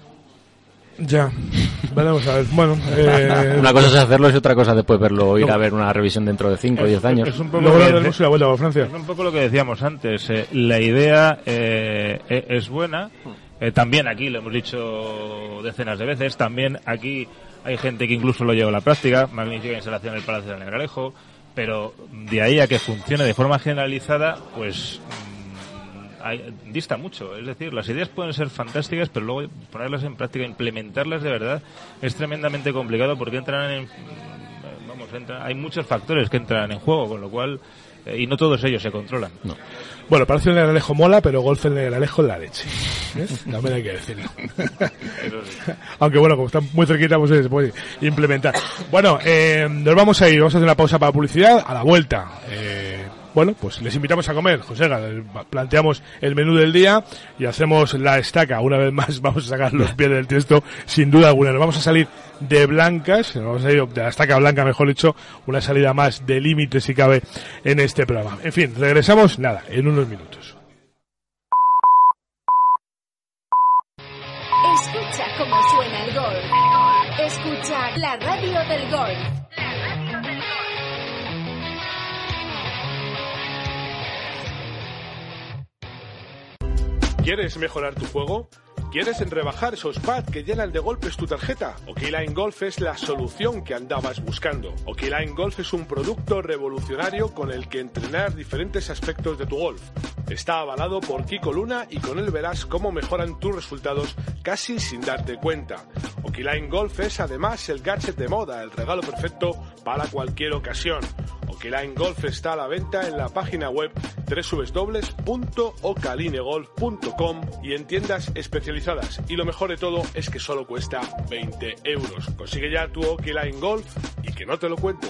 Ya, veremos a ver. Bueno, eh, Una cosa es hacerlo y otra cosa después verlo, ir a ver una revisión dentro de 5 o 10 años. Es un poco luego la vuelta Francia. Es un poco lo que decíamos antes. eh, la idea eh, e- es buena. Eh, también aquí lo hemos dicho decenas de veces. También aquí hay gente que incluso lo lleva a la práctica. Magnífica instalación en el Palacio del Negralejo. Pero de ahí a que funcione de forma generalizada, pues hay- dista mucho. Es decir, las ideas pueden ser fantásticas, pero luego ponerlas en práctica, implementarlas de verdad, es tremendamente complicado porque entran en vamos, entra- hay muchos factores que entran en juego, con lo cual, eh, y no todos ellos se controlan. Bueno, Palacio del Negralejo mola, pero Golf del Negralejo es la leche. ¿eh? [LAUGHS] También hay que decirlo. [LAUGHS] Aunque bueno, como está muy cerquita, pues se puede implementar. Bueno, eh, nos vamos a ir, vamos a hacer una pausa para publicidad. A la vuelta, eh, bueno, pues les invitamos a comer. José, planteamos el menú del día y hacemos la estaca. Una vez más, [LAUGHS] vamos a sacar los pies del tiesto, sin duda alguna. Nos vamos a salir de blancas, vamos a ir de la estaca blanca, mejor dicho, una salida más de límite si cabe en este programa. En fin, regresamos, nada, en unos minutos. Escucha cómo suena el golf. Escucha la radio del golf. ¿Quieres mejorar tu juego? ¿Quieres rebajar esos pads que llenan de golpes tu tarjeta? Okiline Golf es la solución que andabas buscando. Okiline Golf es un producto revolucionario con el que entrenar diferentes aspectos de tu golf. Está avalado por Kiko Luna y con él verás cómo mejoran tus resultados casi sin darte cuenta. Okiline Golf es además el gadget de moda, el regalo perfecto para cualquier ocasión. Okiline Golf está a la venta en la página web www.ocalinegolf.com y en tiendas especializadas. Y lo mejor de todo es que solo cuesta 20 euros. Consigue ya tu Okiline Golf y que no te lo cuenten.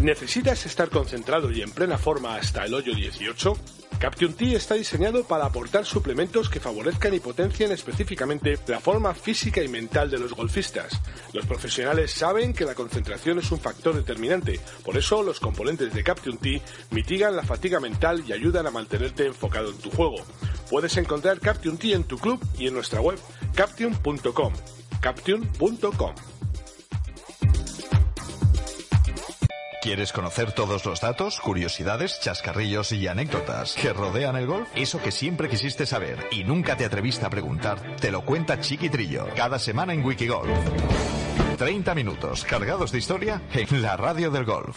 ¿Necesitas estar concentrado y en plena forma hasta el hoyo 18? Caption T está diseñado para aportar suplementos que favorezcan y potencien específicamente la forma física y mental de los golfistas. Los profesionales saben que la concentración es un factor determinante, por eso los componentes de Caption T mitigan la fatiga mental y ayudan a mantenerte enfocado en tu juego. Puedes encontrar Caption T en tu club y en nuestra web caption.com. Caption.com. ¿Quieres conocer todos los datos, curiosidades, chascarrillos y anécdotas que rodean el golf? Eso que siempre quisiste saber y nunca te atreviste a preguntar, te lo cuenta Chiquitrillo cada semana en Wikigolf. 30 minutos cargados de historia en la radio del golf.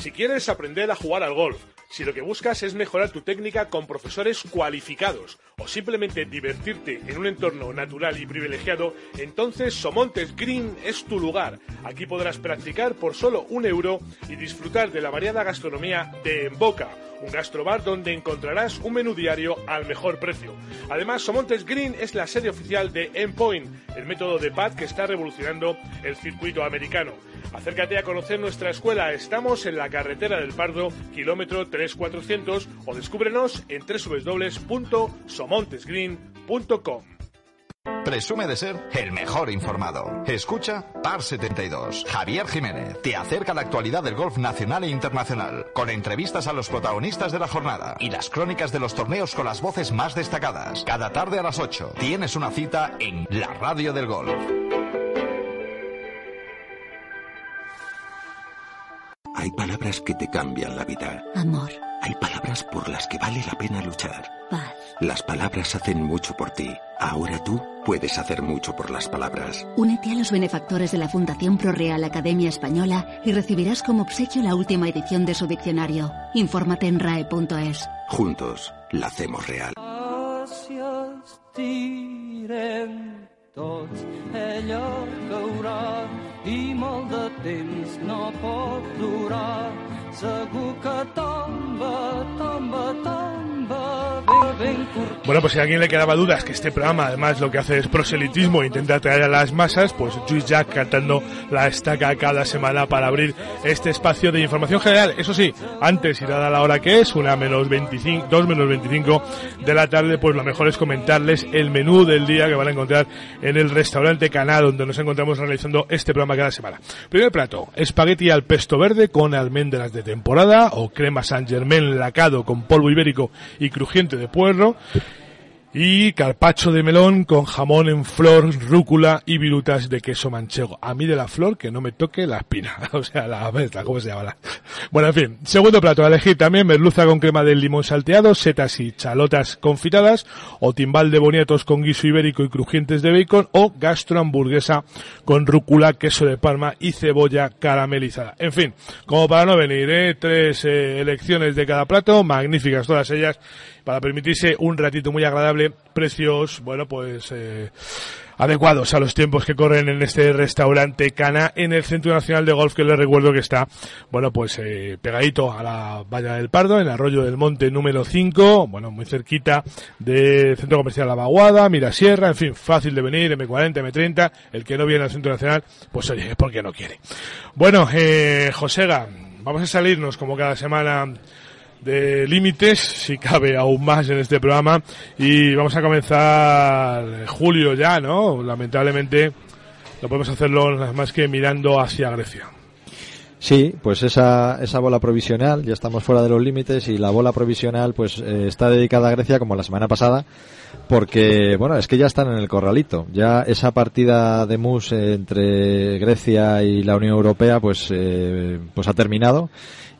Si quieres aprender a jugar al golf, si lo que buscas es mejorar tu técnica con profesores cualificados o simplemente divertirte en un entorno natural y privilegiado, entonces Somontes Green es tu lugar. Aquí podrás practicar por solo un euro y disfrutar de la variada gastronomía de En Boca, un gastrobar donde encontrarás un menú diario al mejor precio. Además, Somontes Green es la sede oficial de Endpoint, el método de pad que está revolucionando el circuito americano. Acércate a conocer nuestra escuela. Estamos en la carretera del Pardo, kilómetro 3400, o descúbrenos en www.somontesgreen.com. Presume de ser el mejor informado. Escucha Par 72. Javier Jiménez te acerca a la actualidad del golf nacional e internacional, con entrevistas a los protagonistas de la jornada y las crónicas de los torneos con las voces más destacadas. Cada tarde a las 8 tienes una cita en la radio del golf. Hay palabras que te cambian la vida. Amor, Hay palabras por las que vale la pena luchar. paz, Las palabras hacen mucho por ti. Ahora tú puedes hacer mucho por las palabras. Únete a los benefactores de la Fundación ProReal Academia Española y recibirás como obsequio la última edición de su diccionario. Infórmate en rae.es. Juntos, la hacemos real. Bueno, pues si a alguien le quedaba dudas que este programa además lo que hace es proselitismo e intenta atraer a las masas, pues Juice Jack cantando la estaca cada semana para abrir este espacio de información general. Eso sí, antes y dada la hora que es, una menos 25, 2 menos 25 de la tarde, pues lo mejor es comentarles el menú del día que van a encontrar en el restaurante Canal donde nos encontramos realizando este programa cada semana. Primer plato, espagueti al pesto verde con almendras de temporada o crema San Germain lacado con polvo ibérico y crujiente de puerro y carpacho de melón con jamón en flor, rúcula y virutas de queso manchego. A mí de la flor que no me toque la espina. [LAUGHS] O sea, la mezcla, ¿cómo se llama? Bueno, en fin. Segundo plato, a elegir también merluza con crema de limón salteado, setas y chalotas confitadas, o timbal de boniatos con guiso ibérico y crujientes de bacon, o gastro hamburguesa con rúcula, queso de palma y cebolla caramelizada. En fin, como para no venir, ¿eh? Tres eh, elecciones de cada plato, magníficas todas ellas para permitirse un ratito muy agradable, precios, bueno, pues eh, adecuados a los tiempos que corren en este restaurante Cana en el Centro Nacional de Golf que les recuerdo que está, bueno, pues eh, pegadito a la Valla del Pardo, en Arroyo del Monte número 5, bueno, muy cerquita del Centro Comercial La Vaguada, Mirasierra, en fin, fácil de venir, M40, M30, el que no viene al Centro Nacional, pues oye, es porque no quiere. Bueno, eh, Josega, vamos a salirnos como cada semana de límites, si cabe aún más en este programa. Y vamos a comenzar julio ya, ¿no? Lamentablemente no podemos hacerlo más que mirando hacia Grecia. Sí, pues esa, esa bola provisional, ya estamos fuera de los límites y la bola provisional pues eh, está dedicada a Grecia como la semana pasada porque, bueno, es que ya están en el corralito. Ya esa partida de MUS entre Grecia y la Unión Europea pues, eh, pues ha terminado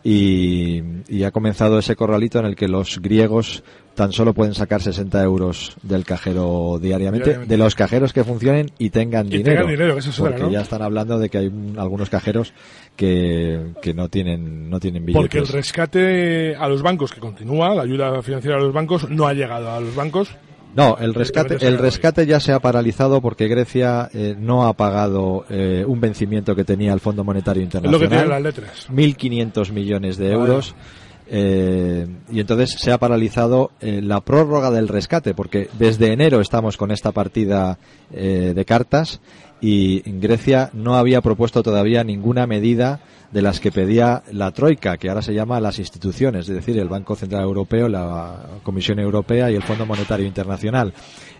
y, ha comenzado ese corralito en el que los griegos tan solo pueden sacar 60 euros del cajero diariamente, de los cajeros que funcionen y tengan dinero. porque ya están hablando de que hay algunos cajeros que, que no tienen no tienen billetes. Porque el rescate a los bancos que continúa, la ayuda financiera a los bancos no ha llegado a los bancos no, el rescate, el rescate ya se ha paralizado porque Grecia eh, no ha pagado eh, un vencimiento que tenía el Fondo Monetario Internacional. lo que tienen las letras. 1.500 millones de euros. Eh, y entonces se ha paralizado la prórroga del rescate porque desde enero estamos con esta partida de cartas y Grecia no había propuesto todavía ninguna medida de las que pedía la Troika, que ahora se llama las instituciones, es decir, el Banco Central Europeo, la Comisión Europea y el Fondo Monetario Internacional.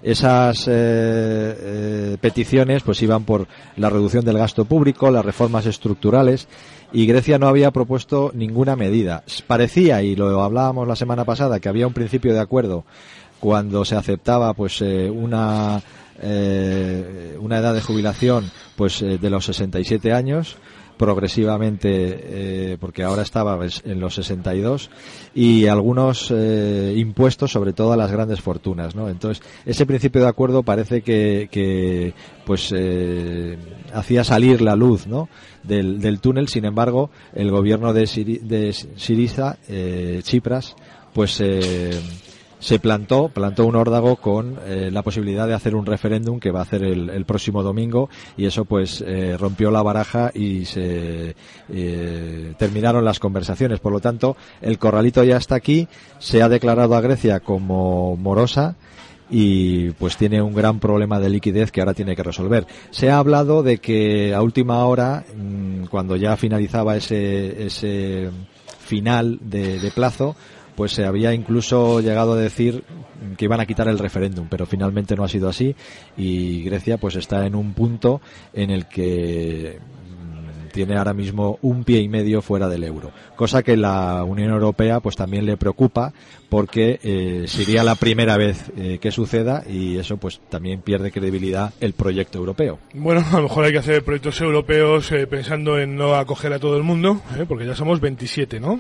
Esas eh, eh, peticiones pues iban por la reducción del gasto público, las reformas estructurales y Grecia no había propuesto ninguna medida. Parecía, y lo hablábamos la semana pasada, que había un principio de acuerdo cuando se aceptaba pues eh, una una edad de jubilación pues de los 67 años progresivamente, eh, porque ahora estaba en los 62, y algunos eh, impuestos, sobre todo a las grandes fortunas, ¿no? Entonces, ese principio de acuerdo parece que, que pues, eh, hacía salir la luz, ¿no? Del, del túnel, sin embargo, el gobierno de, de Siriza, Chipras, pues, se plantó, plantó un órdago con eh, la posibilidad de hacer un referéndum que va a hacer el, próximo domingo y eso pues eh, rompió la baraja y se eh, terminaron las conversaciones. Por lo tanto, el corralito ya está aquí, se ha declarado a Grecia como morosa y pues tiene un gran problema de liquidez que ahora tiene que resolver. Se ha hablado de que a última hora, mm, cuando ya finalizaba ese, ese final de plazo, pues se había incluso llegado a decir que iban a quitar el referéndum, pero finalmente no ha sido así y Grecia pues está en un punto en el que mm, tiene ahora mismo un pie y medio fuera del euro, cosa que la Unión Europea pues también le preocupa porque eh, sería la primera vez eh, que suceda y eso pues también pierde credibilidad el proyecto europeo. Bueno, a lo mejor hay que hacer proyectos europeos eh, pensando en no acoger a todo el mundo, porque ya somos 27, ¿no?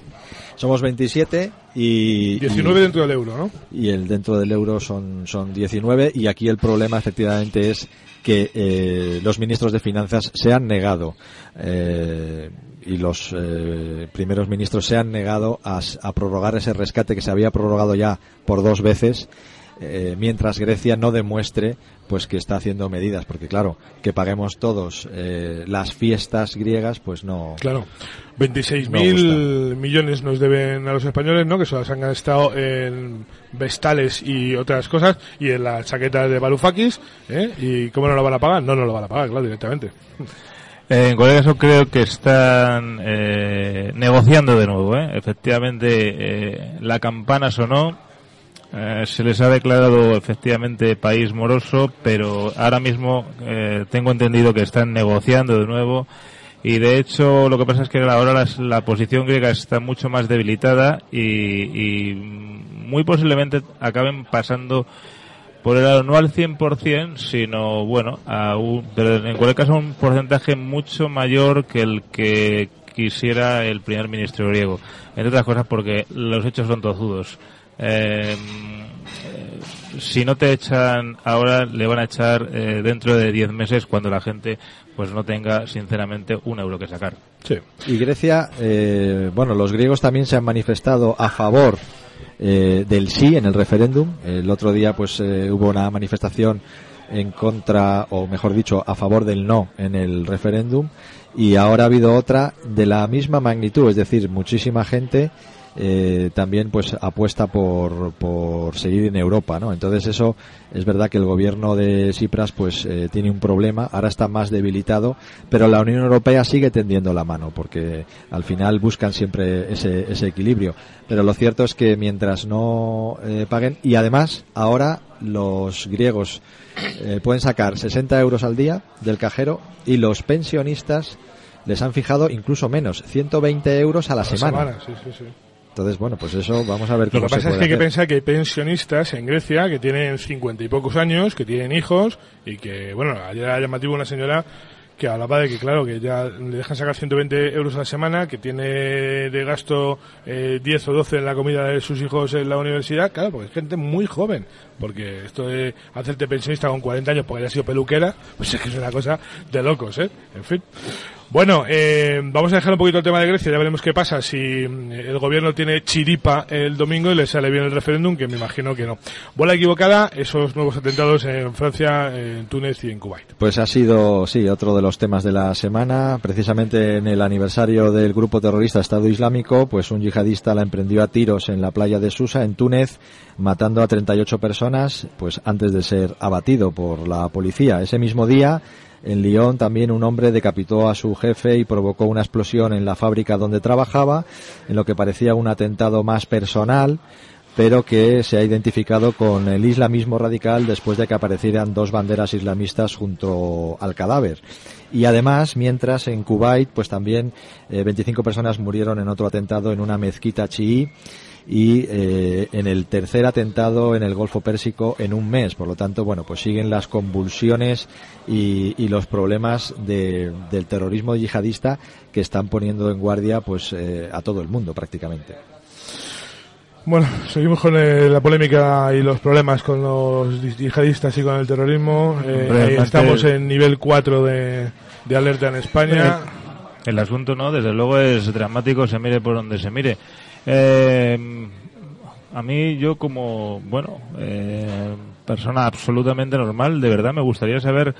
Somos 27 Y, 19 dentro del euro, ¿no? Y el dentro del euro son, son 19 y aquí el problema efectivamente es que eh, los ministros de finanzas se han negado eh, y los eh, primeros ministros se han negado a, a, prorrogar ese rescate que se había prorrogado ya por dos veces eh, mientras Grecia no demuestre pues que está haciendo medidas. Porque claro que paguemos todos eh, las fiestas griegas pues no. Claro. 26.000 mil millones nos deben a los españoles no que se han gastado en vestales y otras cosas y en la chaqueta de Varoufakis ¿eh? y cómo no lo van a pagar no no lo van a pagar claro directamente en cualquier caso creo que están eh, negociando de nuevo ¿eh? efectivamente eh, la campana sonó eh, se les ha declarado efectivamente país moroso, pero ahora mismo eh, tengo entendido que están negociando de nuevo y de hecho lo que pasa es que ahora la, posición griega está mucho más debilitada y, muy posiblemente acaben pasando por el lado no al 100%, sino bueno, a un, pero en cualquier caso un porcentaje mucho mayor que el que quisiera el primer ministro griego. Entre otras cosas porque los hechos son tozudos. Eh, si no te echan ahora, le van a echar eh, dentro de 10 meses cuando la gente pues no tenga sinceramente un euro que sacar. Sí. Y Grecia, eh, bueno, los griegos también se han manifestado a favor eh, del sí en el referéndum. El otro día pues eh, hubo una manifestación en contra, o mejor dicho, a favor del no en el referéndum. Y ahora ha habido otra de la misma magnitud, es decir, muchísima gente eh, también pues apuesta por, por seguir en Europa, ¿no? Entonces eso es verdad que el gobierno de Cipras pues eh, tiene un problema, ahora está más debilitado, pero la Unión Europea sigue tendiendo la mano porque al final buscan siempre ese, ese equilibrio. Pero lo cierto es que mientras no eh, paguen y además ahora los griegos eh, pueden sacar 60 euros al día del cajero y los pensionistas les han fijado incluso menos, 120 euros a la, semana. sí, sí, sí. Entonces, bueno, pues eso vamos a ver cómo Lo que pasa se es que hay que pensar que hay pensionistas en Grecia que tienen cincuenta y pocos años, que tienen hijos y que, bueno, ayer era llamativo una señora que hablaba de que, claro, que ya le dejan sacar 120 euros a la semana, que tiene de gasto eh, 10 o 12 en la comida de sus hijos en la universidad, claro, porque es gente muy joven, porque esto de hacerte pensionista con 40 años porque haya sido peluquera, pues es que es una cosa de locos, ¿eh? En fin. Bueno, eh, vamos a dejar un poquito el tema de Grecia, ya veremos qué pasa si mm, el gobierno tiene chiripa el domingo y le sale bien el referéndum, que me imagino que no. Bola equivocada, esos nuevos atentados en Francia, en Túnez y en Kuwait. Pues ha sido, sí, otro de los temas de la semana. Precisamente en el aniversario del grupo terrorista Estado Islámico, pues un yihadista la emprendió a tiros en la playa de Susa, en Túnez, matando a 38 personas, pues antes de ser abatido por la policía. Ese mismo día, en Lyon también un hombre decapitó a su jefe y provocó una explosión en la fábrica donde trabajaba, en lo que parecía un atentado más personal, pero que se ha identificado con el islamismo radical después de que aparecieran dos banderas islamistas junto al cadáver. Y además, mientras en Kuwait, pues también eh, 25 personas murieron en otro atentado en una mezquita chií y eh, en el tercer atentado en el Golfo Pérsico en un mes. Por lo tanto, bueno, pues siguen las convulsiones y, y los problemas de, del terrorismo yihadista que están poniendo en guardia pues eh, a todo el mundo prácticamente. Bueno, seguimos con eh, la polémica y los problemas con los yihadistas y con el terrorismo. Eh, estamos en nivel 4 de, de alerta en España. El asunto, ¿no? Desde luego es dramático, se mire por donde se mire. Eh, a mí, yo como, bueno, eh, persona absolutamente normal, de verdad me gustaría saber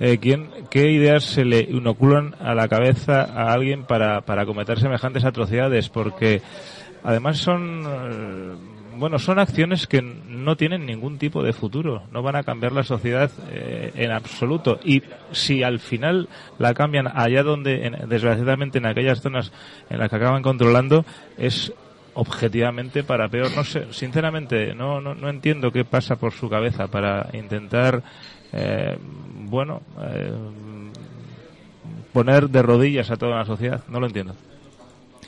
eh, quién, qué ideas se le inoculan a la cabeza a alguien para, para cometer semejantes atrocidades, porque además son, eh, bueno, son acciones que no tienen ningún tipo de futuro, no van a cambiar la sociedad eh, en absoluto. Y si al final la cambian allá donde, en- desgraciadamente en aquellas zonas en las que acaban controlando, es objetivamente para peor. No sé, sinceramente, no, no, no entiendo qué pasa por su cabeza para intentar, eh, bueno, eh, poner de rodillas a toda la sociedad. No lo entiendo.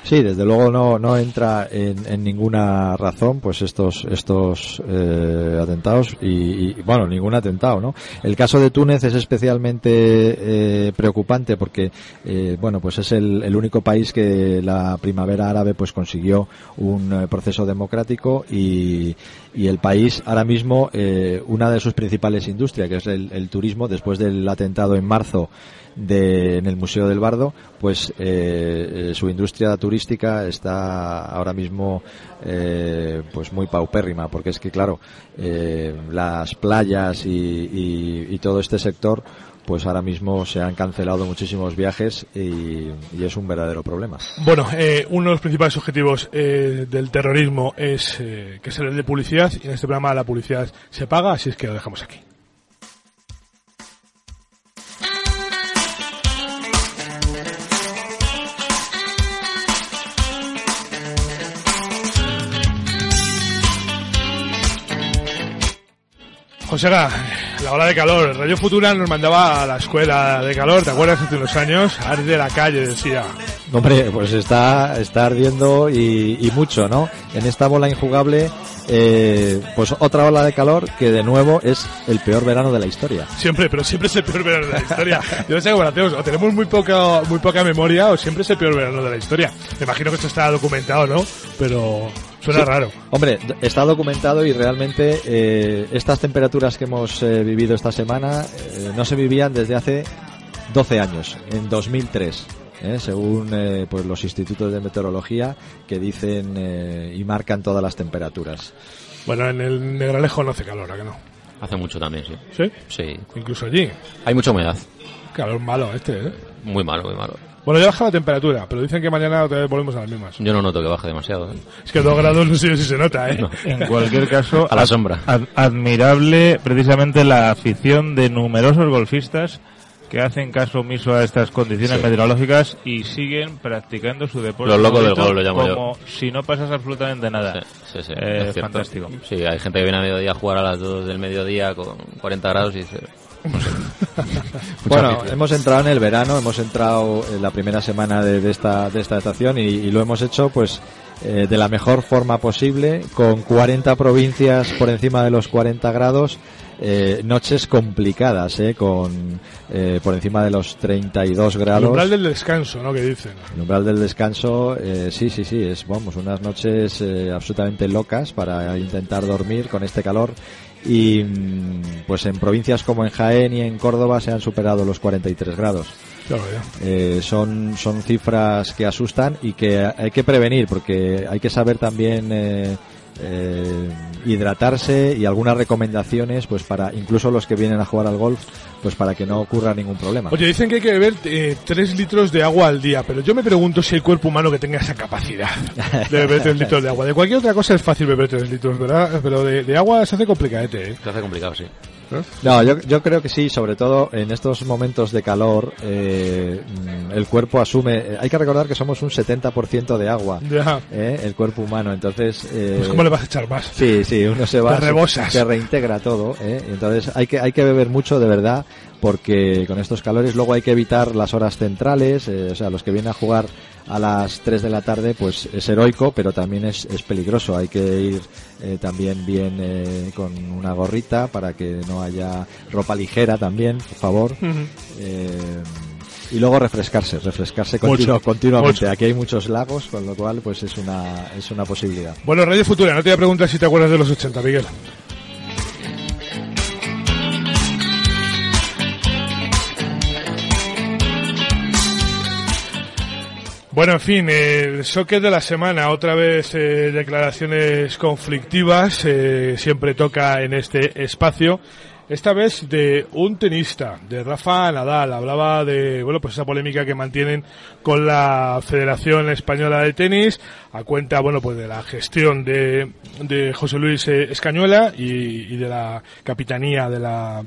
Sí, desde luego no, no entra en, en ninguna razón pues estos estos eh, atentados y, y, bueno ningún atentado, ¿no? El caso de Túnez es especialmente eh, preocupante porque eh, bueno pues es el, el, único país que la primavera árabe pues consiguió un eh, proceso democrático y, y, el país ahora mismo eh, una de sus principales industrias que es el, turismo después del atentado en marzo de, en el Museo del Bardo, pues eh, su industria turística está ahora mismo eh, pues muy paupérrima, porque es que claro, eh, las playas y, y, y, todo este sector pues ahora mismo se han cancelado muchísimos viajes y, es un verdadero problema. Bueno, eh, uno de los principales objetivos eh, del terrorismo es eh, que se le dé publicidad y en este programa la publicidad se paga, así es que lo dejamos aquí. José la hora de calor. Radio Futura nos mandaba a la escuela de calor, ¿te acuerdas? Hace unos años, arde la calle, decía. Hombre, pues está, está ardiendo y, y mucho, ¿no? En esta bola injugable, eh, pues otra ola de calor que de nuevo es el peor verano de la historia. Siempre, pero siempre es el peor verano de la historia. [LAUGHS] Yo no sé cómo hacemos, o tenemos muy poca, muy poca memoria o siempre es el peor verano de la historia. Me imagino que esto está documentado, ¿no? Pero Suena sí. raro. Hombre, está documentado y realmente eh, estas temperaturas que hemos eh, vivido esta semana eh, no se vivían desde hace 12 años, en 2003. ¿eh? según eh, pues los institutos de meteorología que dicen eh, y marcan todas las temperaturas. Bueno, en el Negralejo no hace calor, ¿a que no? Hace mucho también, sí. ¿Sí? Sí. Incluso allí. Hay mucha humedad. Calor malo este, ¿eh? Muy malo, muy malo. Bueno, ya baja la temperatura, pero dicen que mañana otra vez volvemos a las mismas. Yo no noto que baje demasiado. ¿eh? Es que dos grados no sé si se nota, ¿eh? No. En cualquier caso, a la sombra. Ad admirable precisamente la afición de numerosos golfistas que hacen caso omiso a estas condiciones sí. meteorológicas y siguen practicando su deporte. Los locos del gol lo llamo como yo. si no pasas absolutamente nada. Sí, sí, sí eh, fantástico. Sí, hay gente que viene a mediodía a jugar a las 2 del mediodía con 40 grados y dice... No sé. [LAUGHS] bueno, hemos entrado en el verano, hemos entrado en la primera semana de, de esta, de esta estación y, y lo hemos hecho pues eh, de la mejor forma posible, con 40 provincias por encima de los 40 grados, eh, noches complicadas, eh, con eh, por encima de los 32 grados. El umbral del descanso, ¿no? Que dicen. El umbral del descanso, eh, sí, sí, sí, es, vamos, unas noches eh, absolutamente locas para intentar dormir con este calor y pues en provincias como en Jaén y en Córdoba se han superado los 43 grados. Claro, eh, son, son cifras que asustan y que hay que prevenir porque hay que saber también eh, eh, hidratarse y algunas recomendaciones pues para incluso los que vienen a jugar al golf pues para que no ocurra ningún problema. Oye, dicen que hay que beber eh, 3 litros de agua al día, pero yo me pregunto si el cuerpo humano que tenga esa capacidad [LAUGHS] de beber 3 litros de agua. De cualquier otra cosa es fácil beber 3 litros, ¿verdad? Pero de, de agua se hace complicadete, ¿eh? Se hace complicado, sí. No, yo, yo creo que sí, sobre todo en estos momentos de calor, eh, el cuerpo asume. Hay que recordar que somos un 70% de agua, eh, el cuerpo humano. Entonces, eh, pues ¿cómo le vas a echar más? Sí, sí, uno se va, se, se, reintegra todo. Eh, entonces, hay que hay que beber mucho de verdad, porque con estos calores luego hay que evitar las horas centrales. Eh, o sea, los que vienen a jugar a las 3 de la tarde pues es heroico pero también es, es peligroso hay que ir eh, también bien eh, con una gorrita para que no haya ropa ligera también por favor uh -huh. eh, y luego refrescarse refrescarse continu continuamente mucho. aquí hay muchos lagos con lo cual pues es una es una posibilidad bueno Radio Futura no te voy a preguntar si te acuerdas de los 80 Miguel Bueno, en fin, el socket de la semana, otra vez eh, declaraciones conflictivas, eh, siempre toca en este espacio. Esta vez de un tenista, de Rafa Nadal, hablaba de, bueno, pues esa polémica que mantienen con la Federación Española de Tenis, a cuenta, bueno, pues de la gestión de, de José Luis eh, Escañuela y, y de la capitanía de la,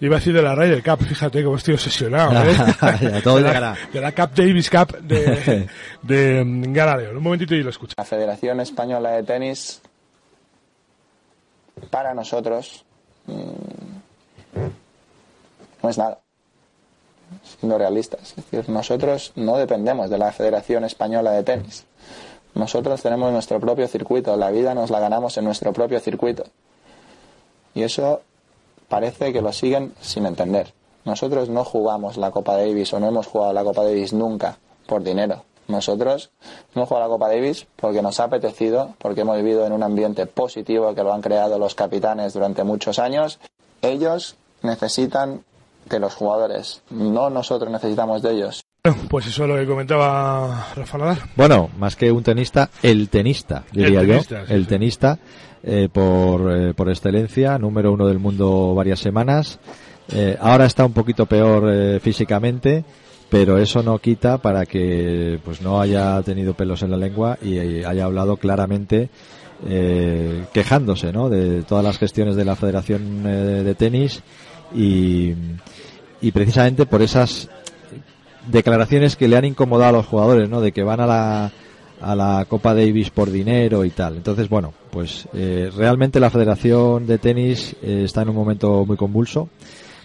Iba a decir de la Ryder Cup, fíjate cómo estoy obsesionado. ¿eh? [LAUGHS] ya, todo [LAUGHS] de. La, de la Cup Davis Cup de, [LAUGHS] de Galadeo. Un momentito y lo escucho. La Federación Española de Tenis, para nosotros, mmm, no es nada. siendo realistas. Es decir, nosotros no dependemos de la Federación Española de Tenis. Nosotros tenemos nuestro propio circuito, la vida nos la ganamos en nuestro propio circuito. Y eso parece que lo siguen sin entender. Nosotros no jugamos la Copa Davis o no hemos jugado la Copa Davis nunca por dinero. Nosotros hemos jugado la Copa Davis porque nos ha apetecido, porque hemos vivido en un ambiente positivo que lo han creado los capitanes durante muchos años. Ellos necesitan de los jugadores, no nosotros necesitamos de ellos. Pues eso es lo que comentaba Rafa Nadal. Bueno, más que un tenista, el tenista, diría El tenista, yo. sí, el sí. tenista eh, por, eh, por excelencia, número uno del mundo varias semanas. Eh, ahora está un poquito peor eh, físicamente, pero eso no quita para que pues no haya tenido pelos en la lengua y, y haya hablado claramente eh, quejándose ¿no? de todas las gestiones de la Federación eh, de Tenis y, y precisamente por esas declaraciones que le han incomodado a los jugadores, ¿no? De que van a la, a la Copa Davis por dinero y tal. Entonces, bueno, pues eh, realmente la Federación de Tenis eh, está en un momento muy convulso,